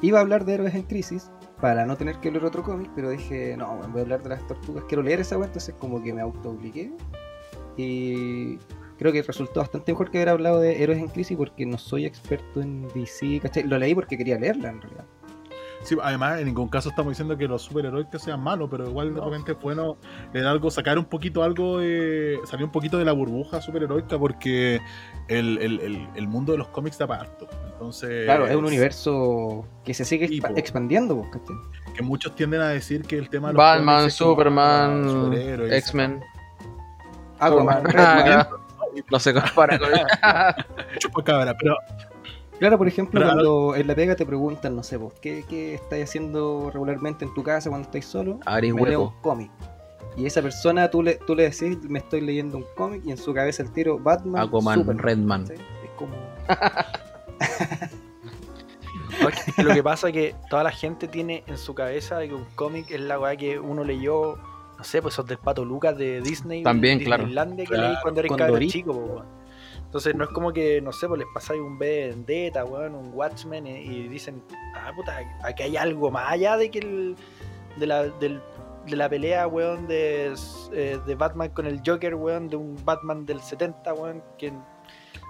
iba a hablar de Héroes en Crisis para no tener que leer otro cómic, pero dije, no, voy a hablar de las tortugas, quiero leer esa wea, entonces como que me auto-obligué. Y creo que resultó bastante mejor que haber hablado de Héroes en Crisis porque no soy experto en DC, ¿cachai? Lo leí porque quería leerla en realidad. Sí, además, en ningún caso estamos diciendo que los superhéroes que sean malos, pero igual de No. repente es bueno leer algo, sacar un poquito algo de. salir un poquito de la burbuja superheroica, porque el, el- el- el mundo de los cómics da para harto. Entonces. Claro, es un universo que se sigue expa- expandiendo. Que muchos tienden a decir que el tema de los Batman, Superman. X-Men. Aquaman, Ah. *laughs* No se compara con *laughs* Chupacabra, pero Claro, por ejemplo, Pero- cuando en la pega te preguntan, no sé, vos, ¿qué, qué estáis haciendo regularmente en tu casa cuando estáis solo? Me leo un cómic. Y esa persona, tú le, tú le decís, me estoy leyendo un cómic, y en su cabeza el tiro, Batman, Aquaman, Superman, Redman. ¿cachai? Es como... *laughs* Lo que pasa es que toda la gente tiene en su cabeza que un cómic es la weá que uno leyó, no sé, pues esos del Pato Lucas de Disney. También, claro. Disneylandia que Claro. leí cuando eres Cuando cabrón erí. chico, po. Entonces no es como que, no sé, pues les pasáis un Vendetta, weón, un Watchmen y, y dicen, ah, puta, aquí hay algo más allá de que el, de la, del- de la pelea, weón, de, eh, de Batman con el Joker, weón, de un Batman del 70, weón, que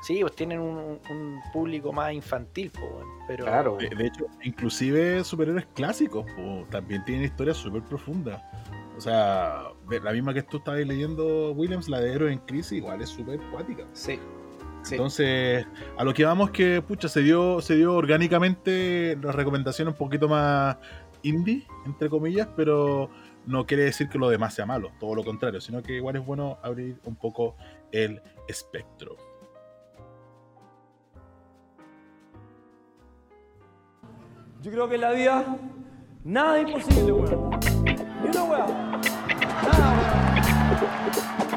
sí, pues tienen un, un público más infantil, po, weón, pero... Claro. de, de hecho, inclusive superhéroes clásicos po, también tienen historias súper profundas. O sea, la misma que tú estabas leyendo, Williams, la de Héroes en Crisis, igual es súper cuática. Sí. Sí. Entonces, a lo que vamos que, pucha, se dio, se dio orgánicamente la recomendación un poquito más indie, entre comillas, pero no quiere decir que lo demás sea malo, todo lo contrario, sino que igual es bueno abrir un poco el espectro. Yo creo que en la vida nada es imposible, weón. Ni una weá. Nada, weón.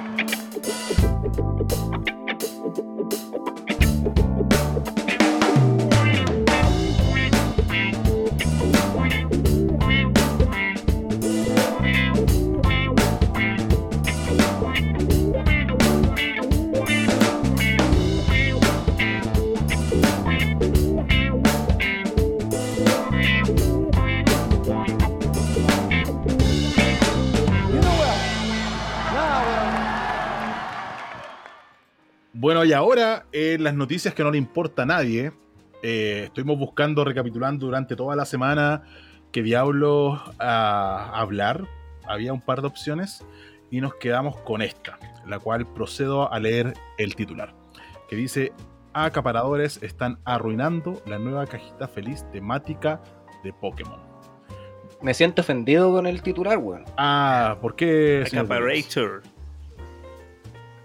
Bueno, y ahora, en las noticias que no le importa a nadie, eh, estuvimos buscando, recapitulando durante toda la semana qué diablos a hablar. Había un par de opciones y nos quedamos con esta, la cual procedo a leer el titular, que dice, acaparadores están arruinando la nueva cajita feliz temática de Pokémon. Me siento ofendido con el titular, weón. Ah, ¿por qué? Acaparator.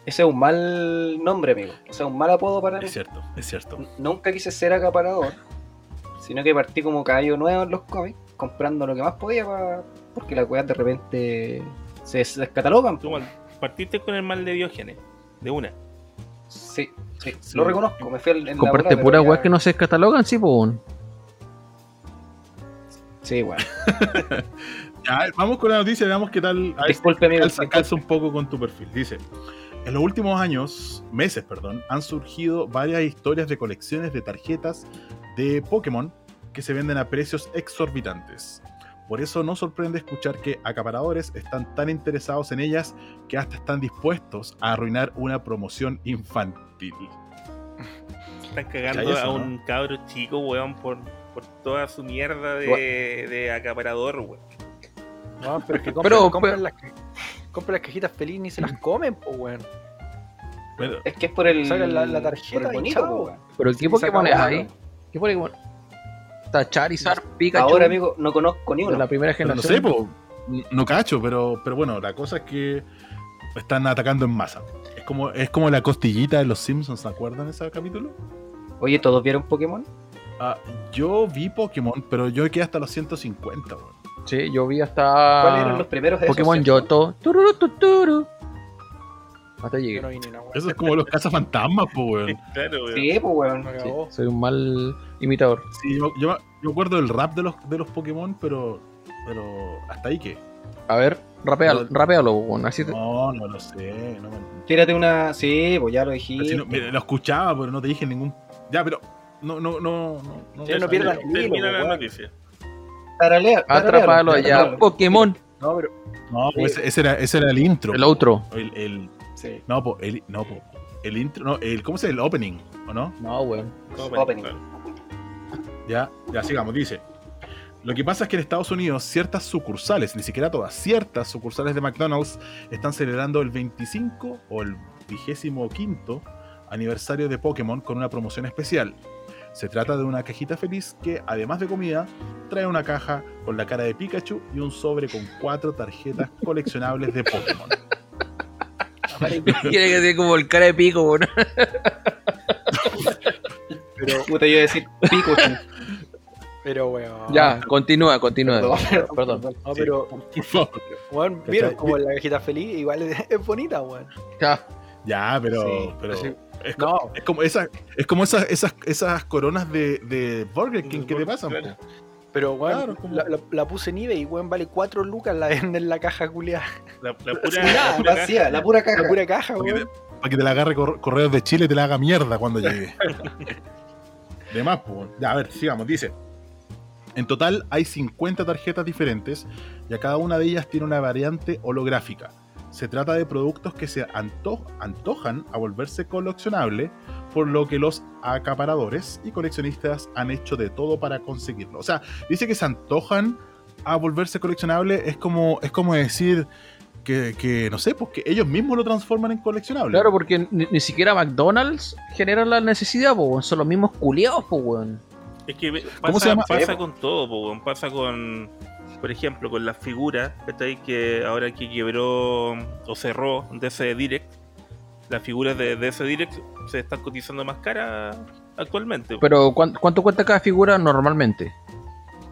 Ese es un mal nombre, amigo. O sea, un mal apodo para mí. Es cierto, es cierto. N- Nunca quise ser acaparador, sino que partí como caballo nuevo en los cómics, comprando lo que más podía pa- porque las weas de repente se descatalogan. Tú mal- partiste con el mal de Diógenes, de una. Sí, sí, Sí. lo reconozco. Me fui en, en la Comprarte bola, puras pero weas ya- que no se catalogan, sí, weón. Sí, weón. *laughs* Ya, vamos con la noticia, veamos qué tal. Disculpe, amigo. calza, calza un poco con tu perfil. Dice, en los últimos años, meses, perdón, han surgido varias historias de colecciones de tarjetas de Pokémon que se venden a precios exorbitantes. Por eso no sorprende escuchar que acaparadores están tan interesados en ellas que hasta están dispuestos a arruinar una promoción infantil. Están cagando ¿Cachai eso, a no? un cabro chico, weón, por, por toda su mierda de, de acaparador, weón. No, pero es que compran, Pero- las, compran las cajitas feliz y se las comen, pues, weón. Pero, Es que es por el. Sacan la- la tarjeta por el bonito, weón. Pero ¿qué Pokémon es ahí? ¿Qué Pokémon? Está Charizard, Pikachu. Ahora, amigo, no conozco ni de la primera pero no generación. sé, po, no cacho, pero, pero bueno, la cosa es que están atacando en masa. Es como, es como la costillita de los Simpsons, ¿se acuerdan de ese capítulo? Oye, ¿todos vieron Pokémon? Ah, yo vi Pokémon, pero yo quedé hasta los 150, weón. Sí, yo vi hasta ¿Cuáles eran los primeros de esos, Pokémon cierto? Yoto. Tururu. Hasta llegué. no. Eso es como los cazafantasmas, po, weón. *laughs* Claro, weón. Sí, pues, weón. Sí, soy un mal imitador. Sí, yo, yo, yo acuerdo del rap de los, de los Pokémon, pero, pero hasta ahí que. A ver, rapealo, No. rapealo, weón, así te- No, no lo sé. No, me- Tírate una. Sí, pues ya lo dijiste. si no- mira, lo escuchaba, pero no te dije ningún. Ya, pero. No, no, no. no, no, Sí, no pierdas el hilo, Termina la noticia. Taralea, Atrapalo allá. Pokémon. No, pero. No, pues ese, ese era, ese era el intro. El otro. El, el- Sí. no, po, el, no, po, el intro. No, el, ¿Cómo se llama? El opening, ¿o no? No, weón. Opening. Ya, ya sigamos, dice. Lo que pasa es que en Estados Unidos ciertas sucursales, ni siquiera todas, ciertas sucursales de McDonald's están celebrando el 25 o el 25 aniversario de Pokémon con una promoción especial. Se trata de una cajita feliz que, además de comida, trae una caja con la cara de Pikachu y un sobre con cuatro tarjetas *laughs* coleccionables de Pokémon. *laughs* Tiene que ser como el cara de pico, weón. Pero, *laughs* Puta, yo iba a decir Pikachu. pero, weón. Ya, continúa, continúa. Perdón, Perdón. perdón. No, pero, Por favor. weón, vieron como la cajita feliz, igual es, es bonita, weón. Ya. Ya, pero. Sí, pero es, como, No, es como, esa, es como esas, esas, esas coronas de, de Burger King que te pasan. Claro. pero, weón, Claro, como- la, la- la puse en eBay y, weón, vale 4 lucas, la venden en la caja culiada. La, la pura, *laughs* la pura vacía, la pura caja. La pura caja, Para que, weón. te, para que te la agarre Cor- Correos de Chile y te la haga mierda cuando llegue. *laughs* de más, pues. Ya, a ver, sigamos. Dice. En total hay 50 tarjetas diferentes y a cada una de ellas tiene una variante holográfica. Se trata de productos que se anto- antojan a volverse coleccionable, por lo que los acaparadores y coleccionistas han hecho de todo para conseguirlo. O sea, dice que se antojan a volverse coleccionable, es como, es como decir que, que, no sé, pues que ellos mismos lo transforman en coleccionable. Claro, porque ni, ni siquiera McDonald's genera la necesidad, po. Son los mismos culiados, po, weón. Es que pasa, ¿Cómo se llama? pasa Sí, con todo, po, weón. pasa con, por ejemplo, con las figuras, ¿cachai? Que ahora que quebró o cerró DC Direct, las figuras de DC Direct se están cotizando más caras actualmente. Pero ¿cuán- ¿cuánto cuesta cada figura normalmente?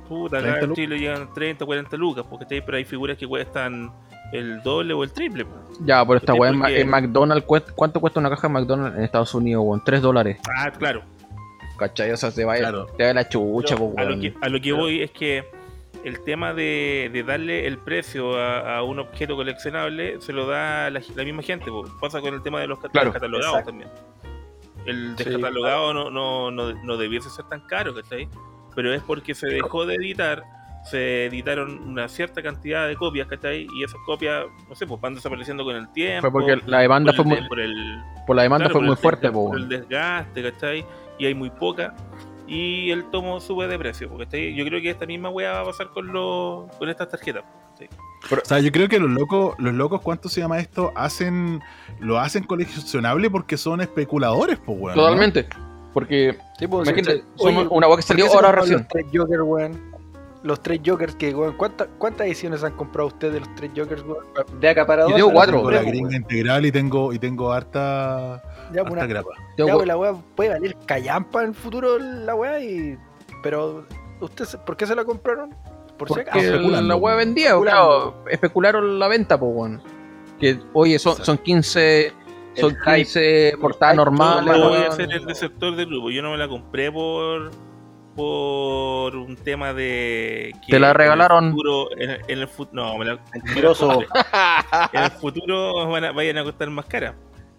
Puta, 30 acá en. Chile llegan 30, 40 lucas, porque ¿cachai? pero hay figuras que cuestan el doble o el triple. Ya, pero esta weá en, McDonald's, ¿cuánto cuesta una caja de McDonald's en Estados Unidos, weón? 3 dólares. Ah, claro. ¿Cachai? O sea, se va, Claro. te va la chucha, po, a, lo weón. que, a lo que voy es que el tema de, de darle el precio a, a un objeto coleccionable se lo da la, la misma gente. po. Pasa con el tema de los Claro, catalogados exacto. también. El Sí. descatalogado no, no, no, no debiese ser tan caro, ¿cachai? Pero es porque se dejó de editar, se editaron una cierta cantidad de copias, ¿cachai? Y esas copias, no sé, pues van desapareciendo con el tiempo. Fue porque la demanda por fue muy, por el, por la demanda Claro, fue por muy el fuerte, por el desgaste, ¿cachai? Y hay muy poca. Y el tomo sube de precio, ¿cachai? Yo creo que esta misma weá va a pasar con los con estas tarjetas. O sea, yo creo que los locos, los locos, ¿cuánto se llama esto? Hacen, lo hacen coleccionable porque son especuladores, pues, weón. ¿no? Totalmente. Porque, Sí, pues, imagínate, ¿por una weá que salió ahora recién. Weón. Los tres Jokers que, weón. ¿Cuántas, ¿Cuántas ediciones han comprado ustedes de los tres Jokers, weón? De acaparador. Yo tengo cuatro. Tengo la gringa integral y tengo, y tengo harta, Ya, harta una, grapa. Tengo- ya, pues, la weá puede valer callampa en el futuro, la weá, y. Pero, ¿usted se- ¿por qué se la compraron? Por si Porque acaso. especulando. la weá vendía, claro, especularon la venta, pues, weón. Que, oye, son, son 15, son El hype. 15 portadas hype, Yo normales, voy a ser el deceptor del grupo. Yo no me la compré por por un tema de que Te la regalaron. en el futuro, en, en el fu- no me la Mentiroso. *laughs* en el futuro van a- vayan a costar más caras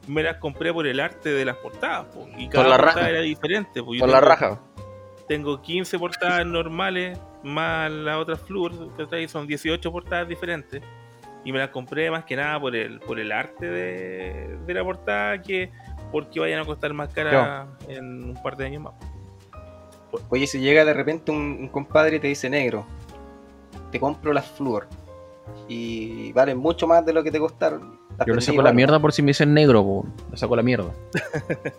me las compré por el arte de las portadas po, y cada la portada raja. era diferente po. Yo Con la tengo- raja. tengo 15 portadas normales, más las otras Flur, que son 18 portadas diferentes. Y me las compré más que nada por el, por el arte de, de la portada que porque vayan a costar más cara en un par de años más. Oye, si llega de repente un, un compadre y te dice negro, te compro las flúor y valen mucho más de lo que te costaron. las Yo le saco la mierda por si me dicen negro, po. Le saco la mierda. *laughs*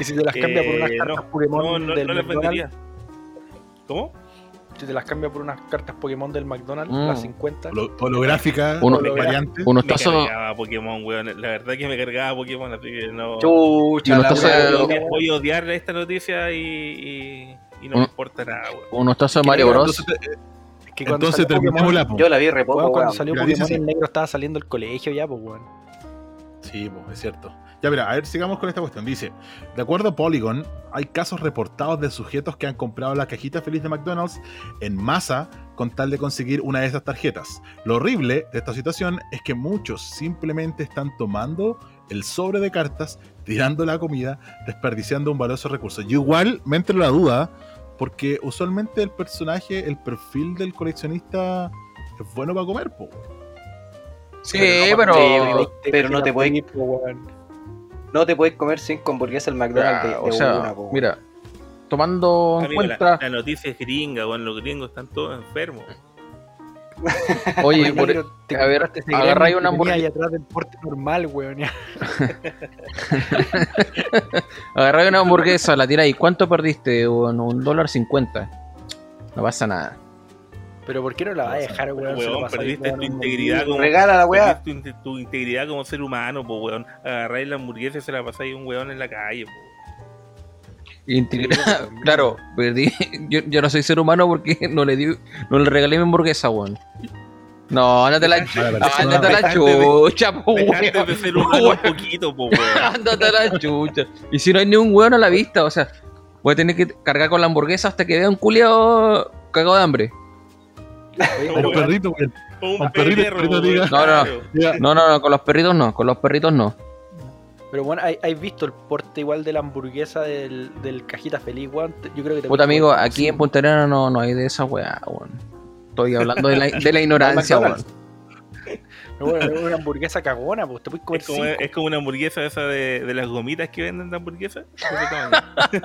Y si te las cambia por unas Eh, cartas no, Pokémon no, no, del no vendería. ¿Cómo? Si te las cambia por unas cartas Pokémon del McDonald's, Mm. las 50. Holo- holográfica, Uno- variante. Unos Me tazos, cargaba Pokémon, weón. La verdad que me cargaba Pokémon, así que no. Chucha, la. Voy a- Voy a odiar esta noticia y, y, y no me importa nada, weón. unos tazos de ¿Qué Mario? Bros. Entonces, Es que entonces Pokémon- la. po. Yo la vi re poco, cuando salió Pokémon el así. negro estaba saliendo del colegio ya, pues weón. Sí, pues, es cierto. Ya, mira, a ver, sigamos con esta cuestión. Dice, de acuerdo a Polygon, hay casos reportados de sujetos que han comprado la cajita feliz de McDonald's en masa con tal de conseguir una de esas tarjetas. Lo horrible de esta situación es que muchos simplemente están tomando el sobre de cartas, tirando la comida, desperdiciando un valioso recurso. Yo igual me entro en la duda, porque usualmente el personaje, el perfil del coleccionista es bueno para comer, po. Sí, pero. pero no te puedes- Feliz, po, weón. No te puedes comer cinco hamburguesas al McDonald's de, o sea, una, po. mira, tomando en Amigo, la, cuenta. la noticia es gringa, weón. Los gringos están todos enfermos. *laughs* Oye, por- negro, te a ver, una hamburguesa. ahí atrás del porte normal, weón. *laughs* una hamburguesa, la tiráis. ¿Cuánto perdiste? Bueno, un dólar cincuenta. No pasa nada. Pero ¿por qué no la vas a dejar, weón? Weón, perdiste weón, tu integridad como. Regala la weá. perdiste tu, tu integridad como ser humano, po, weón. Agarráis la hamburguesa y se la pasáis a un weón en la calle, po. Integridad. *laughs* claro, perdí. *laughs* Yo, yo no soy ser humano porque *laughs* no le di, no le regalé mi hamburguesa, weón. No, ándate la, ándate la chucha, po, Dejaste de weón. ser humano un poquito, po, weón. Ándate a la chucha. Y si no hay ni un weón a la vista, o sea, voy a tener que cargar con la hamburguesa hasta que vea un culiao cagado de hambre. Oye, Un weón. perrito, weón. Un Un perrito. No, no, No, no, no, con los perritos no, con los perritos no. Pero bueno, ¿hay, hay visto el porte igual de la hamburguesa del, del cajita feliz, weón? Yo creo que te Puta amigo, aquí en. Punta no, no hay de esa weá, weón. Estoy hablando de la, de la *laughs* ignorancia, weón. Pero bueno, es una hamburguesa cagona, pues te puedes comer Es como, cinco. es como una hamburguesa esa de, de las gomitas que venden de hamburguesa. *laughs*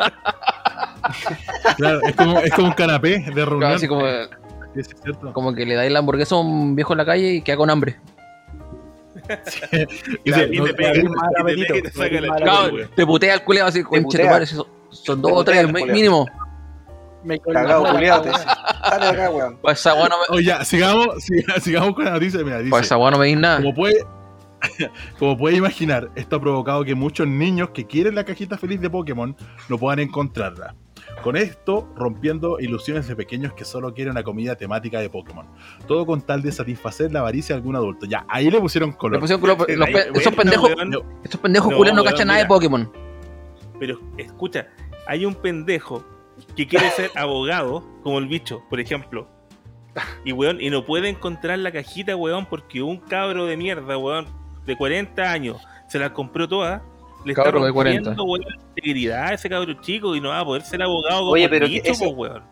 Claro, es como, es como un canapé de reunión. Claro, así como, Sí, sí, es cierto. como que le dais la hamburguesa a un viejo en la calle y queda con hambre. Dice, Y te pega, te putea el culeado así, concha tu madre, son, dos o tres mínimo. Me Cagado, culiado. dice. De acá, weón. Esa no me, Oye, sigamos, siga- *laughs* sigamos con la noticia. Mira, dice, esa weá no me dis nada. como puede, *laughs* como puede imaginar, esto ha provocado que muchos niños que quieren la cajita feliz de Pokémon no puedan encontrarla. Con esto, rompiendo ilusiones de pequeños que solo quieren una comida temática de Pokémon. Todo con tal de satisfacer la avaricia de algún adulto. Ya, ahí le pusieron Le color. los Ahí, pe- esos pendejos, weón, estos pendejos No, culeros no cachan nada de. Pokémon. Pero escucha, hay un pendejo que quiere ser *laughs* abogado, como el bicho, por ejemplo. Y weón, y no puede encontrar la cajita, weón, porque un cabro de mierda, weón, de 40 años, se la compró toda. Le está de 40. rompiendo, weón, la integridad a ese cabro chico y no va a poder ser abogado como Oye, el pero eso- po, weón.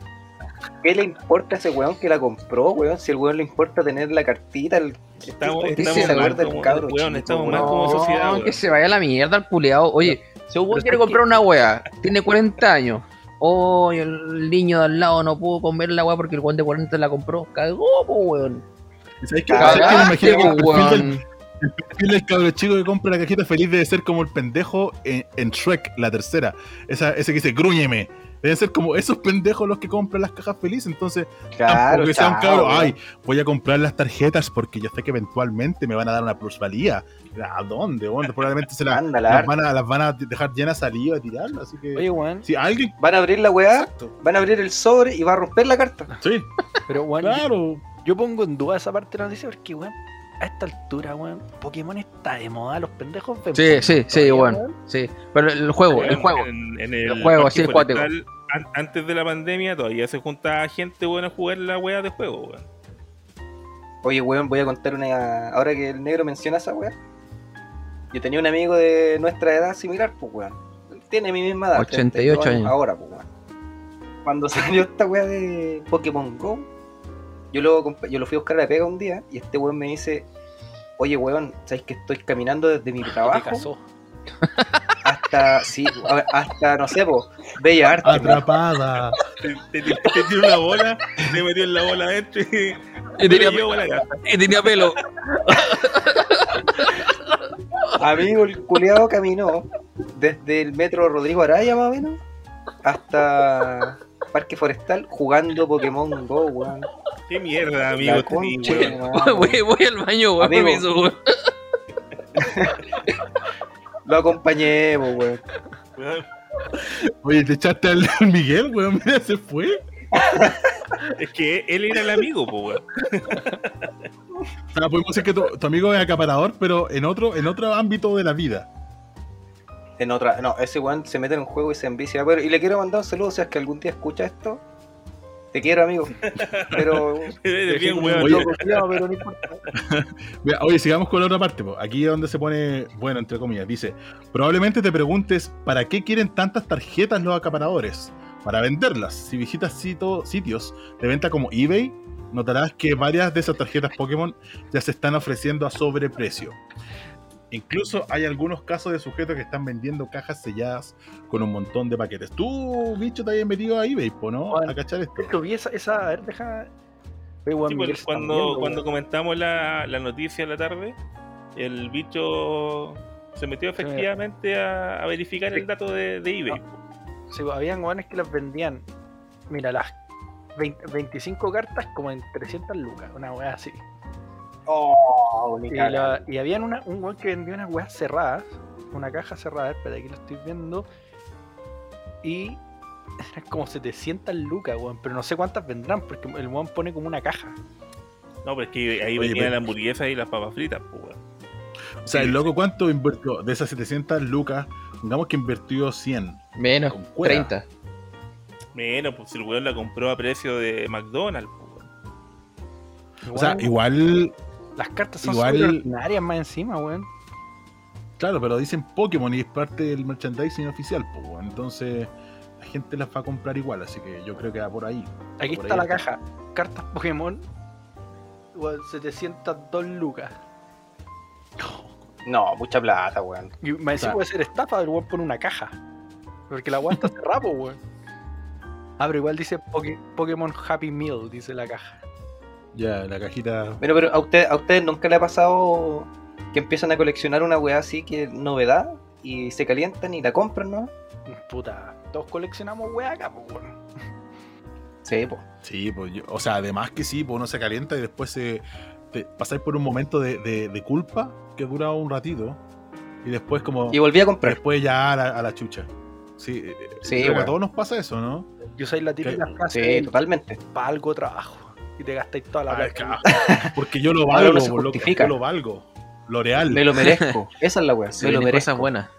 ¿Qué le importa a ese weón que la compró, weón? Si el weón le importa tener la cartita, el... Estamos, ¿qué estamos se mal como, el cabro weón, chico, estamos weón? mal como sociedad, No, weón. que se vaya a la mierda el culeado. Oye, si un weón quiere comprar que- una weá, tiene 40 años. Oh, el niño de al lado no pudo comer la weá porque el weón de 40 la compró. Cagó, weón. ¿Sabes qué? ¿Sabes qué? Me Cagaste, imagino que el perfil del, weón. El perfil del cabro chico que compra la cajita feliz debe ser como el pendejo en, en Shrek, la tercera. Esa, ese que dice, grúñeme. Deben ser como esos pendejos los que compran las cajas felices. Entonces, Claro, tampoco que sea un chao, cabro, weón. ay, voy a comprar las tarjetas porque yo sé que eventualmente me van a dar una plusvalía. ¿A dónde? Bueno, probablemente se la- las, van a, las van a dejar llenas saliva y tirarlas. Así que, Oye, weón. si alguien. Van a abrir la weá, Exacto. van a abrir el sobre y va a romper la carta. Sí, Pero, yo- claro. yo pongo en duda esa parte de la noticia porque, weón, a esta altura, weón, Pokémon está de moda, los pendejos ven Sí, Pokémon sí, sí, weón. Sí. Pero el juego, el Weón, juego. En, en El juego, así, el forestal, an- Antes de la pandemia todavía se juntaba gente buena a jugar la wea de juego, weón. Oye, weón, voy a contar una. Ahora que el negro menciona esa weá. Yo tenía un amigo de nuestra edad similar, pues weón. Tiene mi misma edad. 88 32 años. Ahora, pues weón. cuando *laughs* salió esta weá de Pokémon Go, yo lo, yo lo fui a buscar a la pega un día y este weón me dice, oye weón, ¿sabes que estoy caminando desde mi *laughs* trabajo hasta, sí, hasta, no sé, po, Bella Arte? weón"? Atrapada. Te, te, te- te tiró una bola, te metió en la bola adentro y, Y tenía, casa. y tenía pelo. Amigo, el culiado caminó desde el metro Rodrigo Araya más o menos hasta Parque Forestal jugando Pokémon Go, weón. Qué mierda, amigo. La este concha. Voy, voy al baño, weón. Amigo. permiso, weón. *laughs* Lo acompañé, po, weón. Oye, te echaste al Miguel, weón. Mira, se fue. Es que él era el amigo, po, weón. O sea, podemos decir que tu, tu amigo es acaparador, pero en otro, en otro ámbito de la vida. En otra, no, ese weón se mete en un juego y se envicia. Pero, y le quiero mandar un saludo, si es que algún día escucha esto. Te quiero, amigo. Pero. *laughs* Eres bien, weón. loco culiao, pero no importa. *laughs* Mira, oye, sigamos con la otra parte. po. Aquí es donde se pone, bueno, entre comillas, dice, probablemente te preguntes, ¿para qué quieren tantas tarjetas los acaparadores? Para venderlas. Si visitas sito- sitios de venta como eBay, notarás que varias de esas tarjetas Pokémon ya se están ofreciendo a sobreprecio. Incluso hay algunos casos de sujetos que están vendiendo cajas selladas con un montón de paquetes. Tú, bicho, te habías metido a eBay, ¿no? Bueno, A cachar esto. Esto vi esa, esa, a ver, deja. Sí, pues, cuando, cuando comentamos la, la noticia en la tarde, el bicho se metió efectivamente a, a verificar el dato de, de eBay. Sí, pues, habían guanes que las vendían. Mira, las 20 25 cartas como en 300 lucas, una weá así. Oh, Y, la- y habían una, un weón que vendía unas weas cerradas, una caja cerrada, espera, aquí lo estoy viendo. Y *laughs* eran como 700 lucas, weón, pero no sé cuántas vendrán, porque el weón pone como una caja. No, pero es que ahí Oye, venían pero- la hamburguesa y las papas fritas, pues, weón. O sea, el loco, ¿cuánto invirtió? De esas 700 lucas, digamos que invirtió 100. Menos, Con cueva. 30. Menos, pues si el weón la compró a precio de McDonald's, pues, weón. O sea, igual, las cartas son igual- ordinarias más encima, weón. claro, pero dicen Pokémon y es parte del merchandising oficial, pues, weón. entonces la gente las va a comprar igual, así que yo creo que va por ahí. Aquí Por está ahí la está. caja. Cartas Pokémon. weón, 702 lucas. No, mucha plata, weón. Y me decía sea- puede ser estafa, el weón pone una caja. Porque la weón está cerrada, weón. *laughs* Ah, pero igual dice Poké- Pokémon Happy Meal, dice la caja. Ya, la cajita. Pero, pero a usted, a ustedes nunca le ha pasado que empiezan a coleccionar una weá así que es novedad y se calientan y la compran, ¿no? Puta, todos coleccionamos weá acá, po, weón. Sí, pues. Sí, pues, yo- o sea, además que sí, pues uno se calienta y después se, te pasáis por un momento de, de- de culpa que dura un ratito y después como... Y volví a comprar. Después ya a la, a la chucha. Sí, eh, Sí, creo que a todos nos pasa eso, ¿no? Yo soy la típica frase Sí, totalmente. para algo trabajo. Y te gastáis toda la plata. Porque yo lo *laughs* valgo, por loco, justifica. yo lo valgo. L'Oreal. Me lo merezco. *laughs* Esa es la weá. Me lo merezco. cosas buenas.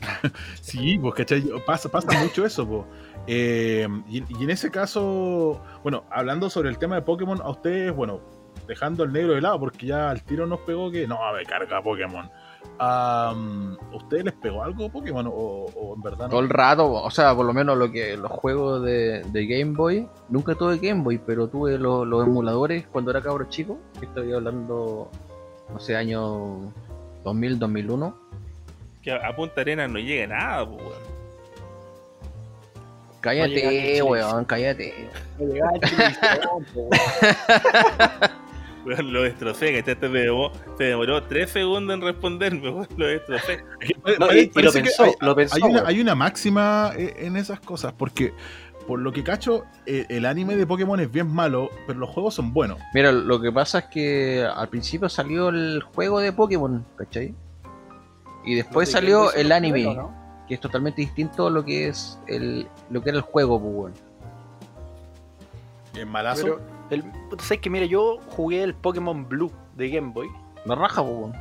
*laughs* Sí, pues, ¿cachai? Pasa, pasa mucho eso, pues. Eh, y, y en ese caso, bueno, hablando sobre el tema de Pokémon, a ustedes, bueno, dejando el negro de lado, porque ya al tiro nos pegó que no, me carga Pokémon. Am, ¿Ustedes les pegó algo Pokémon o, o en verdad Todo no? el rato, o sea, por lo menos lo que los juegos de, de Game Boy, nunca tuve Game Boy, pero tuve los, los emuladores cuando era cabro chico, que estoy hablando, no sé, año 2000, 2001. Que a, Punta Arenas no llega nada, pues, weón. No Cállate, Chile. weón, cállate. No *laughs* weón. Lo destrocé, que este demoró, se demoró 3 segundos en responderme, weón, lo destrocé. No, Pare- y, y lo pensó, hay, lo pensó. hay una, weón. hay una máxima eh, en esas cosas, porque por lo que cacho, eh, el anime de Pokémon es bien malo, pero los juegos son buenos. Mira, lo que pasa es que al principio salió el juego de Pokémon, ¿cachai? Y después salió el anime, que es totalmente distinto a lo que es el, lo que era el juego, pues, weón. Es malazo. Pero, el, ¿sabes que Mira, yo jugué el Pokémon Blue de Game Boy La raja, weón.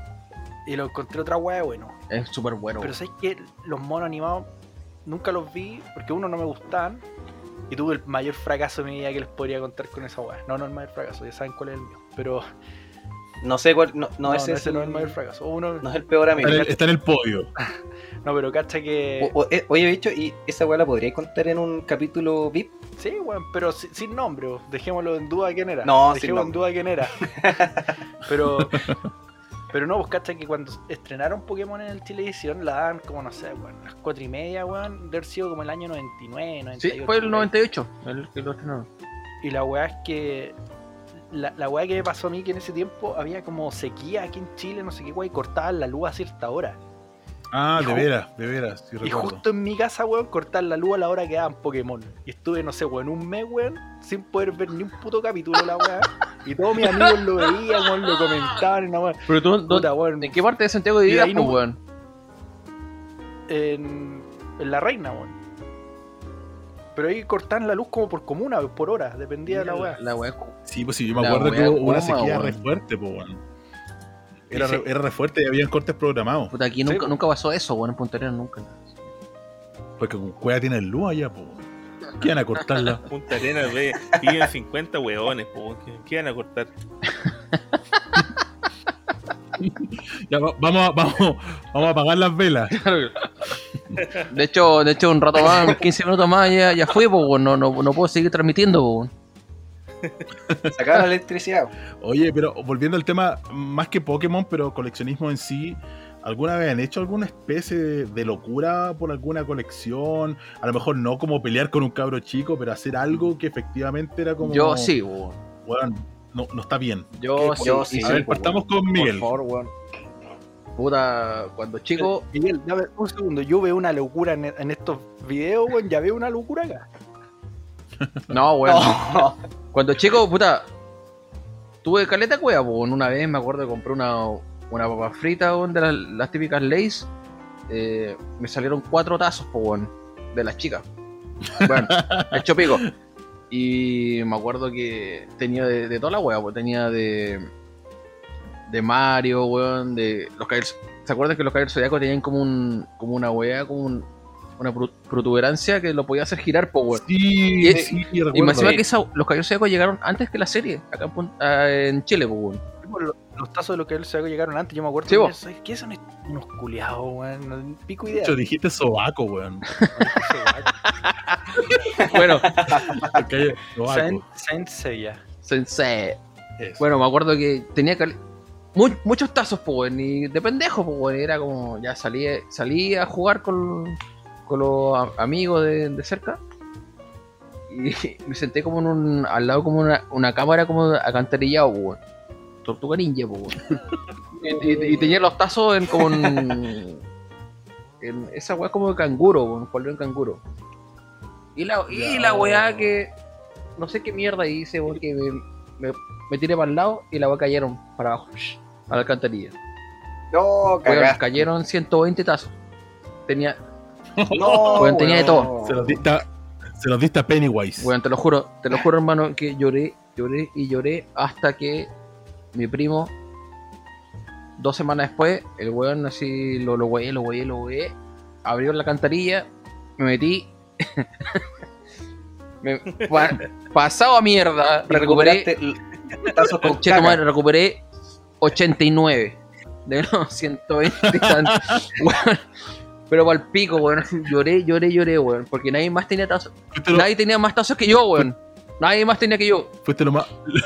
y lo encontré otra weá bueno. Es súper bueno. Pero. ¿sabes que Los monos animados nunca los vi porque uno no me gustaban y tuve el mayor fracaso de mi vida que les podría contar con esa weá. No, no el mayor fracaso, ya saben cuál es el mío. Pero No sé cuál. No, no, no, ese, no, es ese el, no es el mayor fracaso. Uno, no es el peor amigo. está, en el, está en el podio. *laughs* No, pero cacha que. O- o- eh, oye, bicho, ¿y esa weá la podríais contar en un capítulo VIP? Sí, weón, pero si- sin nombre, dejémoslo en duda quién era. No, sin Dejémoslo en duda quién era. *laughs* pero. Pero no, pues cacha que cuando estrenaron Pokémon en el Televisión la daban como, no sé, weón, las 4 y media, weón, de haber sido como el año 99, 98. Sí, fue el por ahí. 98 el que lo estrenaron. Y la weá es que. La, la weá que me pasó a mí que en ese tiempo había como sequía aquí en Chile, no sé qué weá, y cortaban la luz a cierta hora. Ah, de veras, de veras, sí Y recuerdo. justo en mi casa, weón, cortaban la luz a la hora que daban Pokémon. Y estuve, no sé, weón, un mes, weón, sin poder ver ni un puto capítulo la weá. Y todos mis amigos lo veían, weón, lo comentaban, weá. Pero tú, ¿dó- Puta, weón, ¿en qué parte de Santiago vivías, po, no- weón? en, en la reina, weón. Pero ahí cortaban la luz como por comuna, por hora, dependía de la weá. La weá. Sí, pues sí, yo me La acuerdo que hubo una sequía weón. re fuerte, pues, weón. Era, Sí. re, era re fuerte y habían cortes programados. Puta, aquí nunca, po. nunca pasó eso, weón, en Punta Arenas nunca. Porque con cueva tiene luz allá, pues. ¿Qué van a cortarla? Punta Arenas, ve, viven 50 hueones, po, ¿qué, van a cortar? *laughs* *laughs* *laughs* Ya, va- vamos, a, vamos, vamos a apagar las velas. De hecho, de hecho, un rato más, 15 minutos más, ya, ya fue, po, weón. No, no, no puedo seguir transmitiendo, po, *laughs* weón. Sacar la electricidad. Oye, pero volviendo al tema, más que Pokémon, pero coleccionismo en sí, ¿alguna vez han hecho alguna especie de, de locura por alguna colección? A lo mejor no como pelear con un cabro chico, pero hacer algo que efectivamente era como. Yo sí, weón. Weón, no, no está bien. Yo sí. Yo sí, a ver, partamos con Miguel. Por favor, weón. Puta, cuando chico, Miguel, dame un segundo, yo veo una locura en, en estos videos, weón, ya veo una locura acá. no, weón. *laughs* No. Cuando chico, puta, tuve caleta cueva. Una vez me acuerdo que compré una, una papa frita, weón, de las, las típicas Lays. Eh, me salieron cuatro tazos, weón, de las chicas. Bueno, *laughs* hecho pico. Y me acuerdo que tenía de, de toda la wea, pues tenía de. de Mario, weón, de. los ¿Se acuerdan que los caballeros zodiacos tenían como un. como una wea, como un- una protuberancia que lo podía hacer girar, po, weón? Sí, Y- sí, Y me encima que esa- los caballeros zodiacos llegaron antes que la serie, acá en, ah, en Chile, weón. Los, los tazos de los que él se llegaron antes, yo me acuerdo. Sí, de vos. ver, ¿sabes ¿Qué son unos culiados, weón? No, pico De idea. hecho, dijiste sobaco, weón. *laughs* *laughs* Bueno, Saint Seiya. sensei. Eso. Bueno, me acuerdo que tenía mu- muchos tazos, pues, weón, y de pendejo, pues, weón. Era como, ya salí, salí a jugar con, con los a- amigos de, de cerca. Y *laughs* me senté como en un, al lado como una, una cámara como acantarillado, weón. Tortuga ninja, weón. *laughs* y, y- y tenía los tazos en como en, *laughs* en esa weá como de canguro, weón, cual en canguro. Y la, y la weá que no sé qué mierda hice, weón, que me, me, me tiré para el lado y la weá cayeron para abajo, a la alcantarilla. No, Weón, cayeron 120 tazos. Tenía, No, tenía de todo. Se los diste a, se los diste a Pennywise. weón, te lo juro, te lo juro, hermano, que lloré, lloré y lloré hasta que mi primo, dos semanas después, el weón así lo, lo weé, lo weé, lo weé, abrió la alcantarilla, me metí. *laughs* me, pa- pasado a mierda, recuperé. con Che, recuperé 89 de los 120 y tantos. *laughs* Pero el pico, weón. *laughs* Lloré, lloré, lloré, weón. Porque nadie más tenía tazos. Lo, Nadie tenía más tazos que yo, weón. Nadie más tenía que yo. fuiste lo más,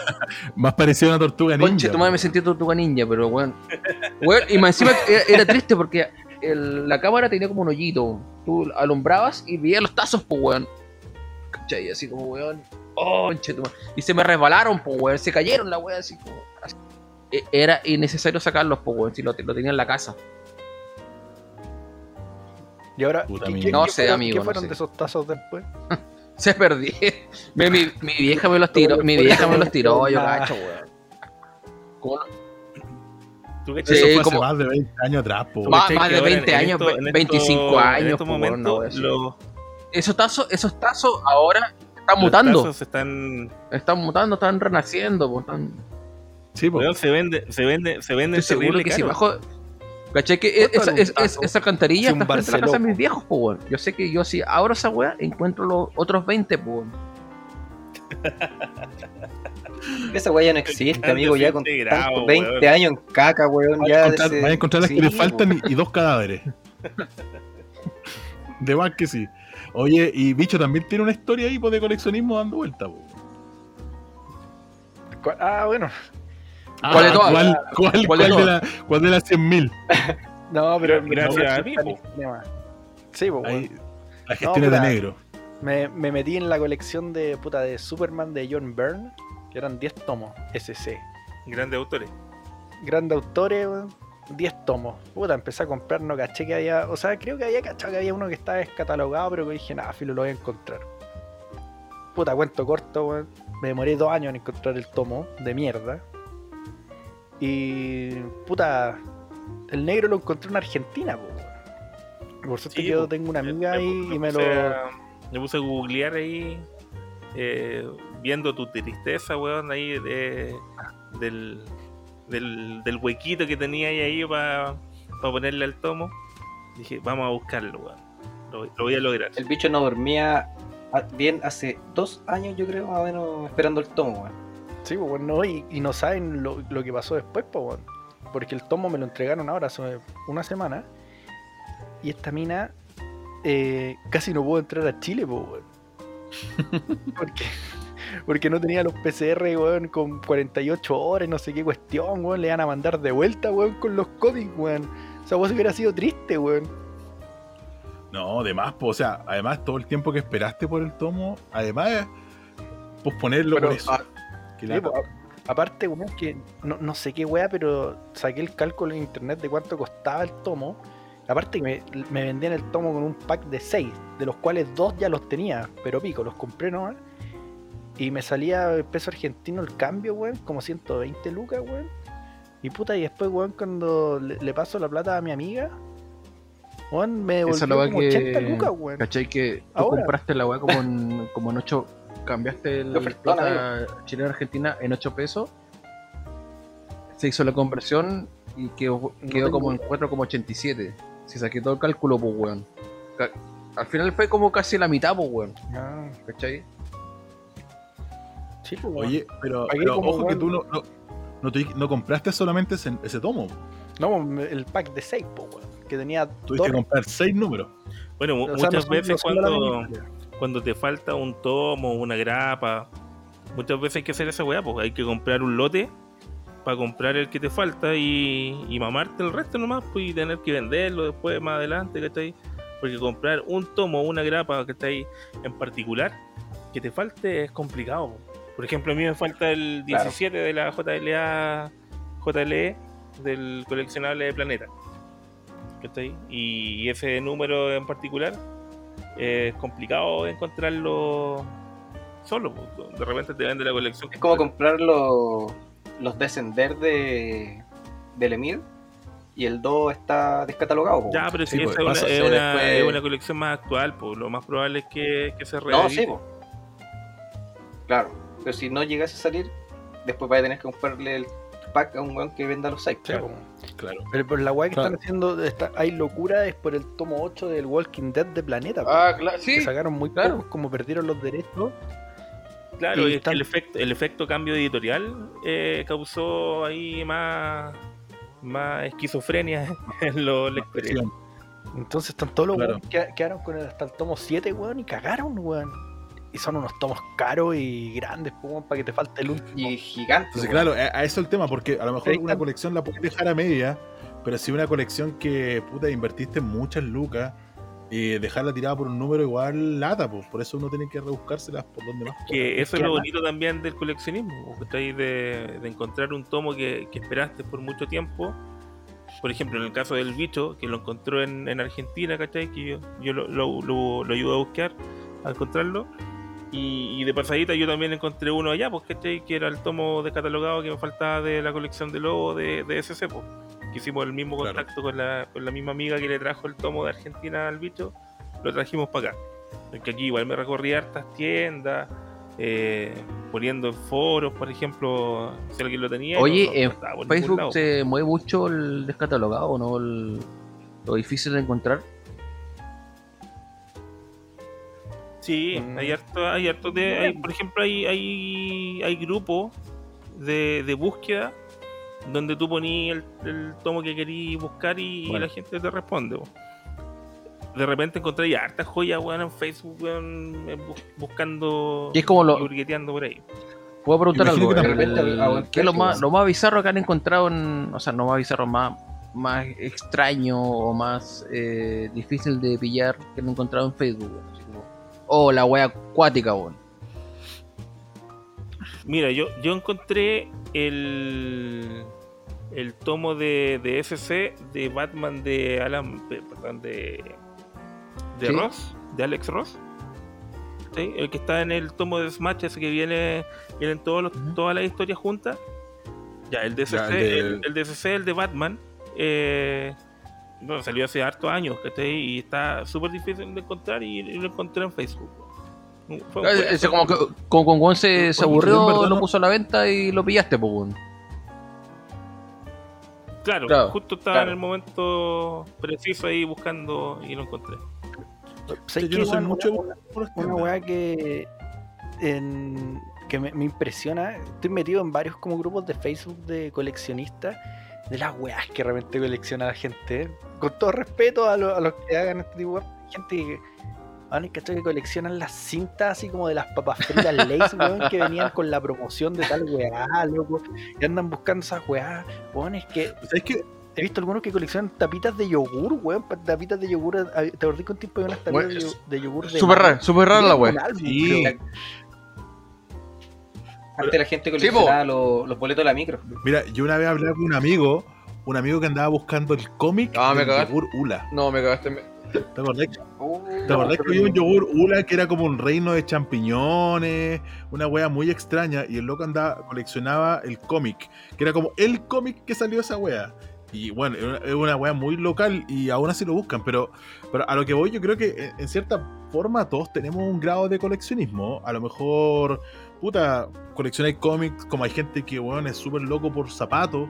*laughs* más parecido a una tortuga ninja. Conche, tu madre me sentí tortuga ninja, pero weón. Weón, y más encima era, era triste porque el- la cámara tenía como un hoyito. Tú alumbrabas y veías los tazos, pues, weón. ¿Cachai? Y así como, weón. Oh, conche, tu madre. Y se me resbalaron, pues, weón. Se cayeron la weón, así como. así. E- Era innecesario sacarlos, pues, weón. Si lo, lo tenía en la casa. Y ahora, Puta ¿qué, qué- No qué sé, fueron, amigo, ¿qué no fueron sé. de esos tazos después? *laughs* Se perdí. mi, mi- mi vieja me los tiró. Mi vieja me los tiró, yo cacho, weón. ¿Cómo no? ¿Tú qué Eso Sí, fue hace como- más de 20 años atrás, po. ¿Tú Más- más que de ahora 20 en años, esto- en 25 esto- años, En estos po, weón, momentos, no, eso. los, Esos tazos, esos tazos ahora están los mutando. tazos están, Están mutando, están renaciendo, po, están... Sí, po. weón, se vende, se vende, se venden Estoy seguro que si caro. bajo. ¿Cachai? Que es- ¿Cuánto esa, es- es- esa alcantarilla está frente a la casa de mis viejos, po, weón. Yo sé que yo si abro esa weá, encuentro los otros 20, po, weón. *laughs* Esa weá ya no existe, amigo, ya con Integrado, tantos 20 weón. años en caca, weón. Vas Ya a encontrar, ese- vas a encontrar las sí, que le po. faltan y, y dos cadáveres. *laughs* De más que sí. Oye, y Bicho también tiene una historia ahí pues, de coleccionismo dando vuelta. po. Ah, bueno. ¿Cuál de todas? ¿Cuál, cuál, ¿Cuál de cuál de, todas? la, cuál de las 100.000? *laughs* No, pero Gracias no, a tema. Sí, pues, Ahí, la gestión es de negro. me, me metí en la colección de puta de Superman de John Byrne, que eran 10 tomos, SC. Grandes autores. Grandes autores, weón, 10 tomos. Puta, empecé a comprar, no caché que había. O sea, creo que había cachado que había uno que estaba descatalogado, pero que dije, nada, filo, lo voy a encontrar. Puta, cuento corto, weón. Me demoré dos años en encontrar el tomo de mierda. Y. Puta. El negro lo encontré en Argentina, po, weón. Por suerte Sí, que yo tengo una Me- amiga me ahí y me lo. a- me puse a googlear ahí, eh, viendo tu tristeza, weón, ahí de, del, del, del huequito que tenía ahí, ahí para ponerle al tomo. Dije, vamos a buscarlo, weón. Lo, lo voy a lograr. El bicho no dormía bien hace dos años, yo creo, más o menos, esperando el tomo, weón. Sí, pues bueno, y, y no saben lo, lo que pasó después, pues bueno. Porque el tomo me lo entregaron ahora hace una semana. Y esta mina eh, casi no pudo entrar a Chile, pues. *laughs* Porque, porque no tenía los PCR, weón, con 48 horas, no sé qué cuestión, weón. Le van a mandar de vuelta, weón, con los cómics, weón. O sea, vos hubiera sido triste, weón. No, además, pues, o sea, además todo el tiempo que esperaste por el tomo, además, posponerlo Pero, por eso. ah, Que Sí, la- po, a- aparte, weón, que no, no sé qué weá, pero saqué el cálculo en internet de cuánto costaba el tomo. Aparte que me, me vendían el tomo con un pack de 6, de los cuales dos ya los tenía, pero pico, los compré nomás. Y me salía el peso argentino el cambio, weón, como 120 lucas, weón. Y puta, y después, weón, cuando le, le paso la plata a mi amiga, weón, me devolvió como que. 80 lucas, weón. ¿Cachai? Que tú Ahora. compraste la weá como en, como en 8. Cambiaste el ofertón, plata chilena-argentina en 8 pesos. Se hizo la conversión y quedó, No quedó como en tengo 4,87. Si saqué todo el cálculo, pues weón. Al final fue como casi la mitad, pues weón. Ah, ¿Cachai? sí, pues, weón. Oye, pero, pero ojo que weón. tú no, no, no, te- no compraste solamente ese, ese tomo. No, el pack de 6, pues, weón. Que tenía Tuviste que comprar seis números. Bueno, o sea, no muchas no veces cuando. Cuando te falta un tomo, una grapa, muchas veces hay que hacer esa weá, pues hay que comprar un lote para comprar el que te falta y, y mamarte el resto nomás, pues y tener que venderlo después más adelante, ¿cachai? Porque comprar un tomo, una grapa, que está ahí en particular, que te falte es complicado. po. Por ejemplo, a mí me falta el Claro. 17 de la JLA, JLE del coleccionable de Planeta. ¿cachai? Y ese número en particular es complicado encontrarlo solo. De repente te vende la colección. Es como comprar los, los Descender de, del Emir y el 2 está descatalogado. po. Ya, pero si Sí, pues, es es, se una, después- es una colección más actual, pues lo más probable es que, que se no, reedite. sí, po. Claro, pero si no llegase a salir, después vaya a tener que comprarle el pack a un weón que venda los 6. Sí. Claro. Pero por la weá que Claro. están haciendo, está- hay locura, es por el tomo 8 del Walking Dead de Planeta. Ah, claro, que sí. sacaron muy claro. pocos, como perdieron los derechos. Claro, Y están- el, efecto, el efecto cambio editorial eh, causó ahí más, más esquizofrenia *laughs* en los lectores. Entonces están todos los Claro. weones que quedaron con el, hasta el tomo 7, weón, y cagaron, weón. Y son unos tomos caros y grandes, pues, weón, para que te falte el último. Y gigante. Entonces, claro, a, a eso el tema, porque a lo mejor una colección la puedes dejar a media, pero si una colección que, puta, invertiste muchas lucas, y dejarla tirada por un número igual lata, pues. Por eso uno tiene que rebuscárselas por donde más. Que eso es lo bonito también del coleccionismo, ¿cachai? De, de encontrar un tomo que, que esperaste por mucho tiempo. Por ejemplo, en el caso del bicho, que lo encontró en, en Argentina, ¿cachai? Que yo, yo lo, lo, lo, lo ayudo a buscar, a encontrarlo. Y, y de pasadita yo también encontré uno allá, pues, ¿cachai? Que era el tomo descatalogado que me faltaba de la colección de Lobo de, de SC, pues. Que hicimos el mismo Claro. contacto con, la, con la misma amiga que le trajo el tomo de Argentina al bicho, lo trajimos para acá. Porque aquí igual me recorrí hartas tiendas, eh, poniendo en foros, por ejemplo, si alguien lo tenía. Oye, no- no en Facebook lado. se mueve mucho el descatalogado, ¿no? El- lo difícil de encontrar. Sí, Mm. hay harto, hay harto de, hay- por ejemplo, hay, hay, hay grupos de, de búsqueda donde tú ponías el, el tomo que querías buscar y, Bueno. la gente te responde. po. de repente encontré ya hartas joyas, weón, en Facebook, weón, eh, buscando Y es como lo- y por ahí. Puedo preguntar Imagino algo. que de repente el- a buen ¿Qué es lo más, lo más bizarro que han encontrado en. O sea, no más bizarro, más, más extraño o más eh, difícil de pillar que han encontrado en Facebook? weón? Oh, la wea acuática, weón. Mira, yo, yo encontré el, el tomo de, de FC de Batman de Alan, de- perdón, de, de Sí. Ross, de Alex Ross. ¿Sí? El que está en el tomo de Smash, ese que viene, vienen todos los- Ujú. todas las historias juntas. Ya, el de Ya, FC, el de- el, el de FC, el de Batman, eh, bueno, salió hace hartos años, ¿cachai? Y está súper difícil de encontrar y, y lo encontré en Facebook. Fue un Ah, como que como con Juan se, se aburrió, verdad lo puso a la venta y lo pillaste, pues. Claro, Claro, justo estaba claro. en el momento preciso ahí buscando y lo encontré. ¿Sabes yo no soy mucho Una- por Una weá que, en- que me, me impresiona. Estoy metido en varios como grupos de Facebook de coleccionistas. De las weas que realmente colecciona la gente. ¿eh? Con todo respeto a, lo- a los que hagan este tipo de gente que. Van que coleccionan las cintas así como de las papas fritas *laughs* Lays, weón, que venían con la promoción de tal weá, loco. Y andan buscando esas weá. Weón, es que ¿Sabes qué? he visto algunos que coleccionan tapitas de yogur, weón. Tapitas de yogur. ah, ¿Te acordás que un tiempo había unas tapitas de, yo- de yogur de Súper raro, súper rara la álbum, Sí. Antes la gente Sí, coleccionaba los, los boletos de la micro. Mira, yo una vez hablé con un amigo, un amigo que andaba buscando el cómic Ah, me del cagaste. yogur Ula. No, me cagaste. ¿Te acordás? ¿Te acordás que había un yogur Ula que era como un reino de champiñones? Una wea muy extraña. Y el loco andaba, coleccionaba el cómic, que era como el cómic que salió de esa wea. Y bueno, es una- wea muy local y aún así lo buscan. Pero, pero a lo que voy, yo creo que en, en cierta forma todos tenemos un grado de coleccionismo. A lo mejor, puta, coleccionáis cómics, como hay gente que, weón, es súper loco por zapatos.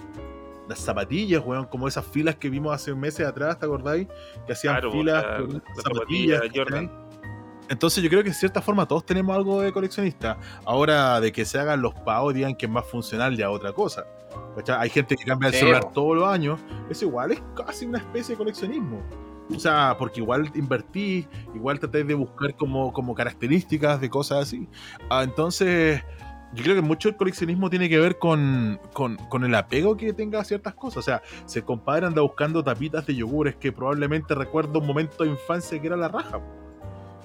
Las zapatillas, weón, como esas filas que vimos hace meses atrás, ¿te acordáis? Que hacían Claro, filas la- con la zapatillas. Entonces yo creo que en cierta forma todos tenemos algo de coleccionista. Ahora de que se hagan los pagos digan que es más funcional ya otra cosa. ¿cachai? Hay gente que cambia el celular todos los años. Eso igual es casi una especie de coleccionismo. O sea, porque igual invertís, igual tratáis de buscar como, como características de cosas así. Ah, entonces, yo creo que mucho el coleccionismo tiene que ver con, con, con el apego que tenga a ciertas cosas. O sea, si el compadre anda buscando tapitas de yogures que probablemente recuerda un momento de infancia que era la raja.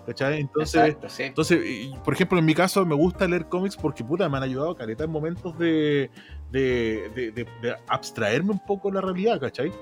¿Cachai? Entonces, Exacto, sí. entonces, por ejemplo, en mi caso me gusta leer cómics porque puta, me han ayudado caleta en momentos de, de, de, de- de abstraerme un poco de la realidad, ¿cachai?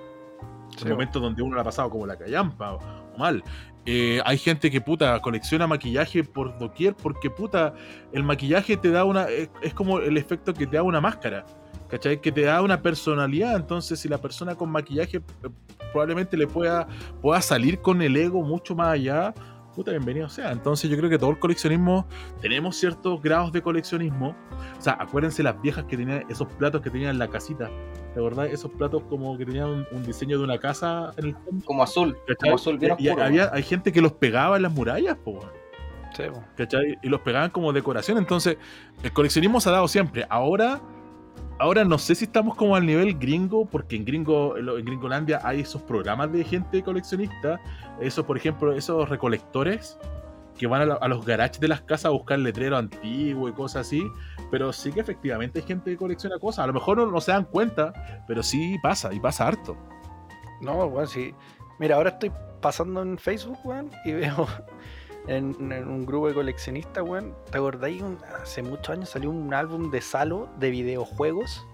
En momentos donde uno la ha pasado como la callampa o, o mal. Eh, hay gente que puta colecciona maquillaje por doquier porque puta, el maquillaje te da una. Es, es como el efecto que te da una máscara. ¿Cachai? Que te da una personalidad. Entonces, si la persona con maquillaje eh, probablemente le pueda, pueda salir con el ego mucho más allá, puta, bienvenido sea. Entonces, yo creo que todo el coleccionismo, tenemos ciertos grados de coleccionismo. O sea, acuérdense las viejas que tenían esos platos que tenían en la casita. ¿De verdad? Esos platos como que tenían un, un diseño de una casa en el fondo. Como azul, ¿cachai? como azul bien y oscuro. había, hay gente que los pegaba en las murallas, po. Sí, po. ¿cachai? Y los pegaban como decoración. Entonces, el coleccionismo se ha dado siempre. Ahora, ahora no sé si estamos como al nivel gringo, porque en gringo, en Gringolandia hay esos programas de gente coleccionista. Esos, por ejemplo, esos recolectores que van a, los garages de las casas a buscar letrero antiguo y cosas así. Pero sí que efectivamente hay gente que colecciona cosas. A lo mejor no, no se dan cuenta, pero sí pasa, y pasa harto. No, weón, sí. Mira, ahora estoy pasando en Facebook, weón, y veo en, en un grupo de coleccionistas, weón. ¿Te acordáis? Un- hace muchos años salió un álbum de Salo de videojuegos.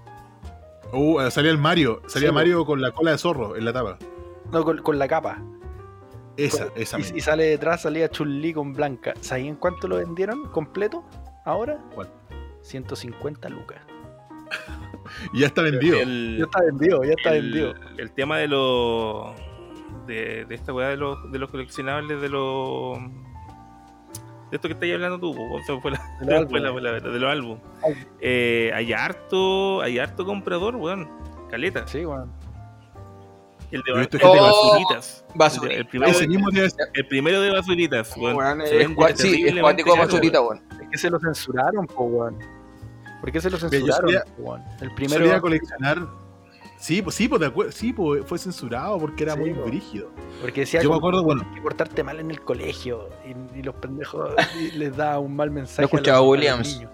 Uh, eh, salía el Mario, salía Sí, Mario con la cola de zorro en la tapa. No, con, con la capa. Esa, esa. Y, misma. y sale detrás, salía Chun-Li con blanca. ¿Sabéis en cuánto lo vendieron completo? ¿Ahora? ¿Cuál? 150 lucas. Y *laughs* ya está vendido. El, Ya está vendido, ya está el- vendido. el tema de los. De, de esta weá de los, de los coleccionables, de los. De esto que estáis hablando tú, fue la- De *laughs* fue la- álbumes. la- de los álbumes. Álbum. Eh, hay harto, hay harto comprador, weón. Caleta. Sí, weón. El de, visto el de gente- basuritas. Basura. El, primero, Ese mismo debe ser- el primero de basuritas, weón. Weón, es sí, es caro, basurita, weón. Es que se lo censuraron, po, weón. ¿Por qué se lo censuraron, solía- po, weón? El Solía primero. coleccionar. Sí, pues sí, pues, de sí, pues fue censurado porque era Sí, muy po. brígido. Porque decía Yo me acuerdo, bueno, que portarte mal en el colegio y, y los pendejos *laughs* y les da un mal mensaje. Lo a los- escuchaba a los Williams. niños.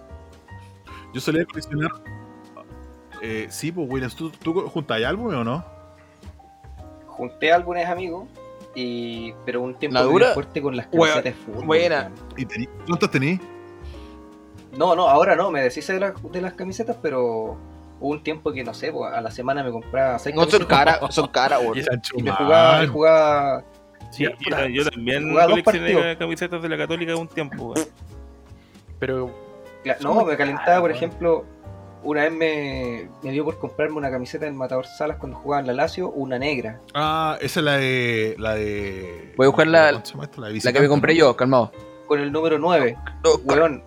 yo solía coleccionar. Eh, sí, pues Williams, ¿tú, tú juntáis álbumes o no? Junté álbumes amigos, y, pero un tiempo ¿La muy dura? fuerte con las camisetas de fútbol. buena. ¿Y tení- ¿Cuántos tenéis? No, no, ahora no, me deshice de, las- de las camisetas, pero un tiempo que no sé, a la semana me compraba seis No son camisetas caras, *laughs* son caras, weón. y me jugaba, y jugaba Sí, yo, puta, yo también jugaba dos coleccioné partidos. camisetas de la Católica un tiempo, weón. Pero No, me calentaba, caras, por ejemplo, una vez me, me dio por comprarme una camiseta del Matador Salas cuando jugaba en la Lazio, una negra. Ah, esa es la de. La de Voy a buscar la-. La, que me compré ¿no? yo, calmado. con el número 9. Weón,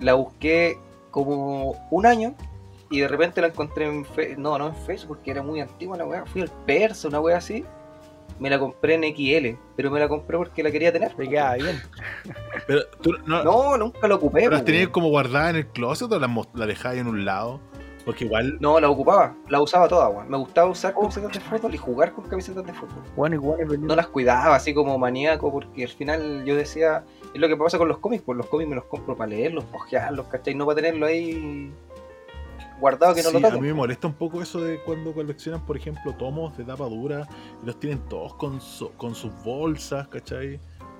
la busqué como un año y de repente la encontré en Fe- no, no en Facebook porque era muy antigua la weá. Fui al Persa, una weá así. Me la compré en XL, pero me la compré porque la quería tener. te queda bien. Pero tú no, No, nunca la ocupé. ¿pero las po, tenías como guardada en el closet o la, la dejáis en un lado? Porque igual. No, la ocupaba, la usaba toda, weón. Me gustaba usar camisetas de fútbol y jugar con camisetas de fútbol. Bueno, igual es no las cuidaba así como maníaco porque al final yo decía, es lo que pasa con los cómics, pues los cómics me los compro para leerlos, ojearlos, ¿cachai? No para tenerlo ahí guardado que no Sí, lo a mí me molesta un poco eso de cuando coleccionan, por ejemplo, tomos de tapa dura y los tienen todos con, su- con sus bolsas, ¿cachai?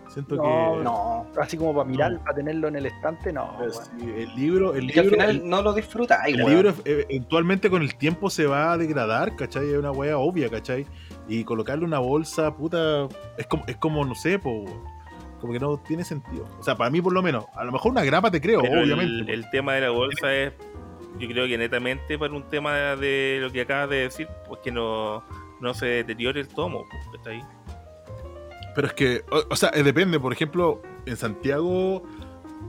Siento No, que. No, Así como para mirar, No. para tenerlo en el estante, no. Sí, el libro, el y que al libro, final el- no lo disfruta. el libro eh, eventualmente con el tiempo se va a degradar, ¿cachai? Es una wea obvia, ¿cachai? Y colocarle una bolsa, puta, es como, es como no sé, po, como que no tiene sentido. O sea, para mí por lo menos, a lo mejor una grapa te creo, Pero obviamente. el, el tema de la bolsa es, yo creo que netamente para un tema de lo que acabas de decir, pues que no, no se deteriore el tomo, pues, está ahí. Pero es que, o, sea, eh, depende, por ejemplo, en Santiago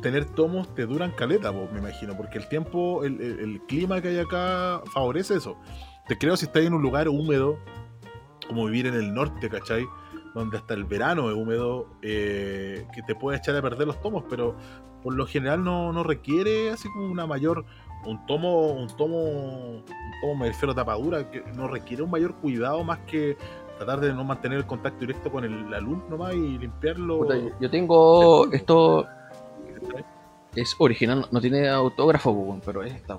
tener tomos te duran caleta, po, me imagino, porque el tiempo, el, el- el clima que hay acá favorece eso. Te creo si estás en un lugar húmedo, como vivir en el norte, ¿cachai? Donde hasta el verano es húmedo, eh, que te puede echar a perder los tomos, pero por lo general no, no requiere así como una mayor, un tomo, un tomo, un tomo me refiero a tapadura, que no requiere un mayor cuidado más que tratar de no mantener el contacto directo con el, la luz nomás y limpiarlo. Puta, yo- tengo esto. Es original, no tiene autógrafo, pero es esta,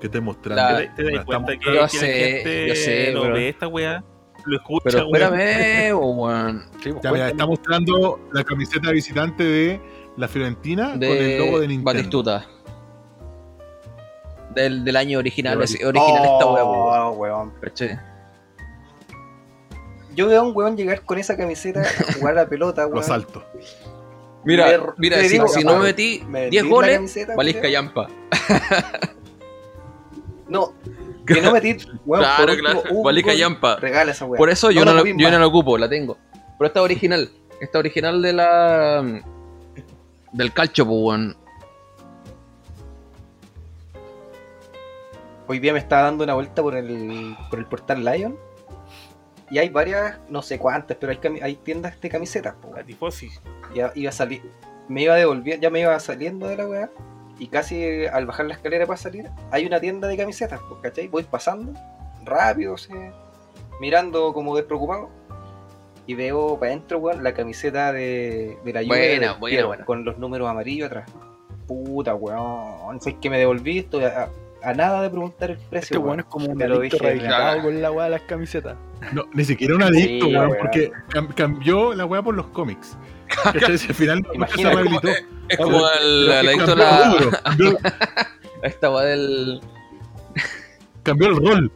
que te mostrando. La- ¿Te, te das cuenta que, Yo que sé, la gente yo sé, no pero- ve esta weá? Lo escucha, Pero weón. espérame, weón. Sí, pues, Ya, mira, está mostrando la camiseta visitante de la Fiorentina con el logo de De Nintendo. Batistuta. Del, del año original, De original esta. Oh, weón. ¿Cachai? Yo veo a un weón llegar con esa camiseta a jugar a la pelota, *laughs* Lo weón. salto. Mira, Me- mira, si, digo, si no me metí me 10 vendí la goles, camiseta, valís callampa. *laughs* No, *laughs* que no metí, weón, Claro, por último, claro, un valís callampa. Regala esa weón. Por eso yo la no, la, yo no la ocupo, la tengo. Pero esta original. Esta original de la. Del calcho, pues, weón. Hoy día me estaba dando una vuelta por el, por el portal Lion. Y hay varias, no sé cuántas, pero hay, cami- hay tiendas de camisetas. po, La. Ya iba a salir, me iba devolviendo, ya me iba saliendo de la weá. Y casi al bajar la escalera para salir, hay una tienda de camisetas, po, ¿cachai? Voy pasando, rápido, mirando como despreocupado. Y veo para adentro, weón, la camiseta de, de la Juve Buena, del buena, Piero, buena. con los números amarillos atrás. Puta, weón. Fue que me devolví esto a, a- nada de preguntar el precio. Este weón es como un adicto dije, rehabilitado con la weá de las camisetas. No, ni siquiera un adicto, Sí, weón, weón. porque cam- cambió la weá por los cómics. Si al final *laughs* se rehabilitó. Es Pero- como el, es adicto la. *laughs* Esta weá del. cambió el rol.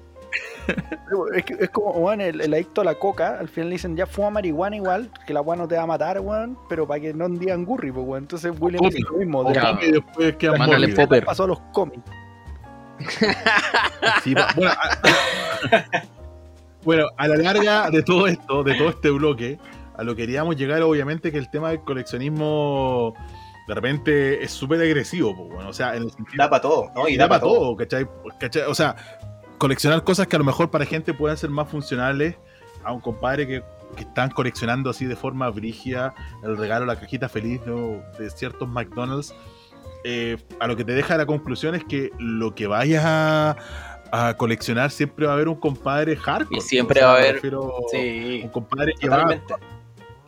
Es, que- es como, weón, el, el adicto a la coca, al final le dicen, ya fuma marihuana igual, que la weá no te va a matar, weón, pero para que no digan gurri, pues, weón. Entonces William dice lo mismo. de la- Y después queda popper. pasó a los cómics. *laughs* Sí, bueno, a, bueno, a la larga de todo esto, de todo este bloque, a lo que queríamos llegar, obviamente, que el tema del coleccionismo de repente es súper agresivo, pues, bueno, o sea, en el sentido Da para todo, ¿no? y da para todo, ¿cachai? ¿cachai? O sea, coleccionar cosas que a lo mejor para gente puedan ser más funcionales a un compadre que, que están coleccionando así de forma brígida el regalo, la cajita feliz ¿no? de ciertos McDonald's. eh, a lo que te deja la conclusión es que lo que vayas a, a coleccionar siempre va a haber un compadre hardcore. Y siempre va a haber- Sí, un compadre que va, totalmente.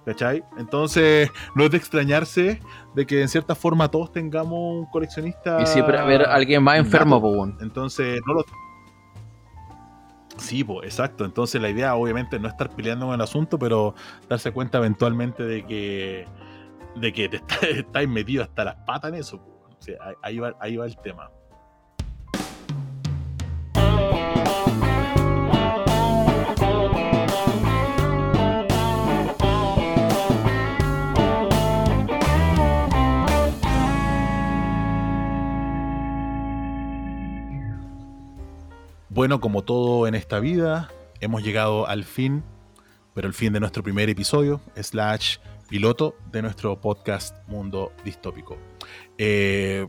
¿cachai? Entonces, no es de extrañarse de que en cierta forma todos tengamos un coleccionista. Y siempre va a haber alguien más enfermo. Entonces, no lo. Sí, pues, exacto. Entonces, la idea, obviamente, no estar peleando con el asunto, pero darse cuenta eventualmente de que. de que te *laughs* está- estáis metido hasta las patas en eso. po. O sea, ahí va, ahí va el tema. Bueno, como todo en esta vida, hemos llegado al fin, pero el fin de nuestro primer episodio, slash piloto de nuestro podcast Mundo Distópico. Eh,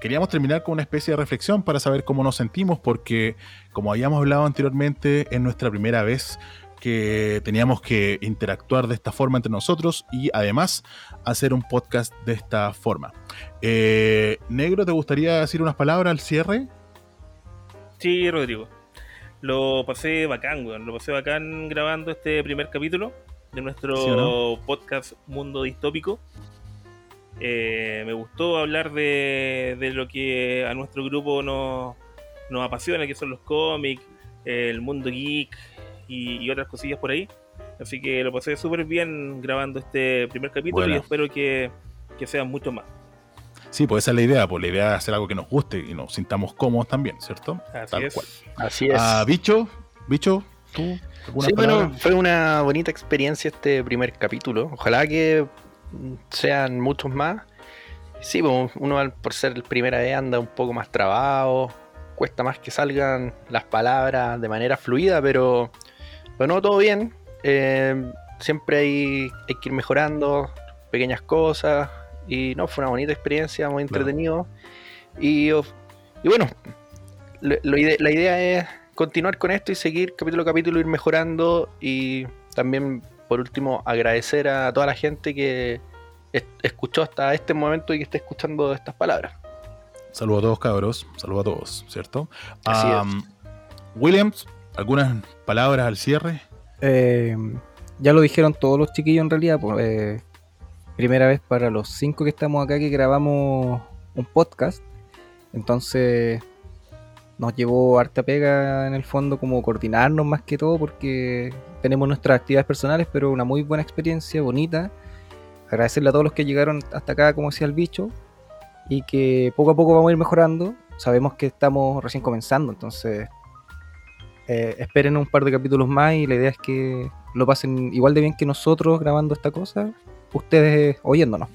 queríamos terminar con una especie de reflexión para saber cómo nos sentimos, porque como habíamos hablado anteriormente, en nuestra primera vez que teníamos que interactuar de esta forma entre nosotros y además hacer un podcast de esta forma. Eh, Negro, ¿te gustaría decir unas palabras al cierre? Sí, Rodrigo. Lo pasé bacán, weón. Lo pasé bacán grabando este primer capítulo de nuestro ¿Sí o podcast Mundo Distópico. Eh, me gustó hablar de, de lo que a nuestro grupo nos, nos apasiona, que son los cómics, el mundo geek y, y otras cosillas por ahí. Así que lo pasé súper bien grabando este primer capítulo y espero que, que sean muchos más. Sí, pues esa es la idea, pues la idea es hacer algo que nos guste y nos sintamos cómodos también, ¿cierto? Así Tal es. cual. Así es. Ah, bicho, bicho, tú, ¿alguna Sí, palabra? bueno, fue una bonita experiencia este primer capítulo. Ojalá que sean muchos más. Sí, pues, uno al- por ser el primera vez anda un poco más trabado, cuesta más que salgan las palabras de manera fluida, pero bueno, todo bien. Eh, siempre hay, hay que ir mejorando pequeñas cosas y no, fue una bonita experiencia, muy Claro. entretenido. Y, y bueno, lo- lo ide- la idea es continuar con esto y seguir capítulo a capítulo, ir mejorando y también, por último, agradecer a toda la gente que es- escuchó hasta este momento y que está escuchando estas palabras. Saludos a todos, cabros. Saludos a todos, ¿cierto? Así es. Williams, ¿algunas palabras al cierre? Eh, ya lo dijeron todos los chiquillos en realidad. pues, eh, primera vez para los cinco que estamos acá que grabamos un podcast. Entonces nos llevó harta pega en el fondo como coordinarnos más que todo porque tenemos nuestras actividades personales, pero una muy buena experiencia, bonita. Agradecerle a todos los que llegaron hasta acá, como decía el bicho, y que poco a poco vamos a ir mejorando. Sabemos que estamos recién comenzando, entonces eh, esperen un par de capítulos más y la idea es que lo pasen igual de bien que nosotros grabando esta cosa, ustedes oyéndonos.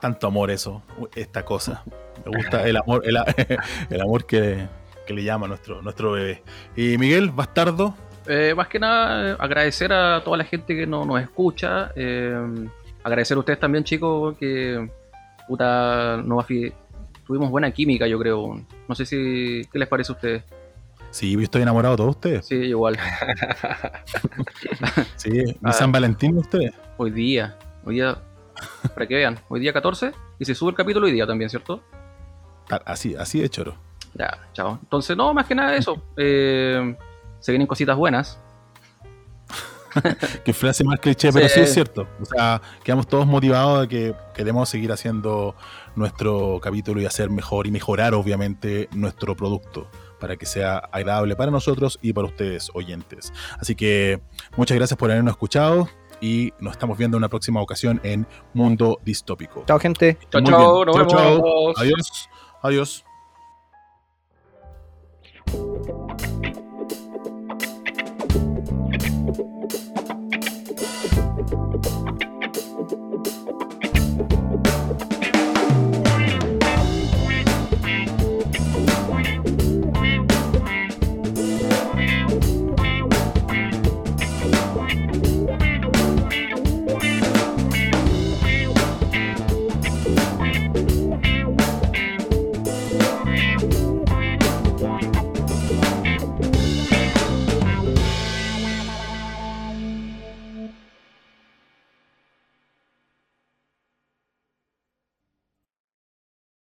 Tanto amor eso, esta cosa. Me gusta el amor, *laughs* el, amor que, que le llama nuestro, nuestro bebé. Y Miguel, bastardo, Eh, más que nada, eh, agradecer a toda la gente que no, nos escucha. eh, agradecer a ustedes también, chicos, que puta, no tuvimos buena química, yo creo. No sé si. ¿Qué les parece a ustedes? sí, yo estoy enamorado de todos ustedes. Sí, igual. *laughs* Sí, mi. San Valentín de ustedes. Hoy día. Hoy día. Para que vean. Hoy día 14. Y se sube el capítulo hoy día también, ¿cierto? Ah, Así, así de choro. Ya, chao. Entonces, no, más que nada eso. *laughs* Eh, se vienen cositas buenas. *laughs* Que frase más cliché, pero Sí. sí es cierto. O sea, quedamos todos motivados de que queremos seguir haciendo nuestro capítulo y hacer mejor y mejorar, obviamente, nuestro producto para que sea agradable para nosotros y para ustedes, oyentes. Así que muchas gracias por habernos escuchado y nos estamos viendo en una próxima ocasión en Mundo Distópico. Chao, gente. Chao, chao. Nos vemos. Chao. Adiós. Adiós.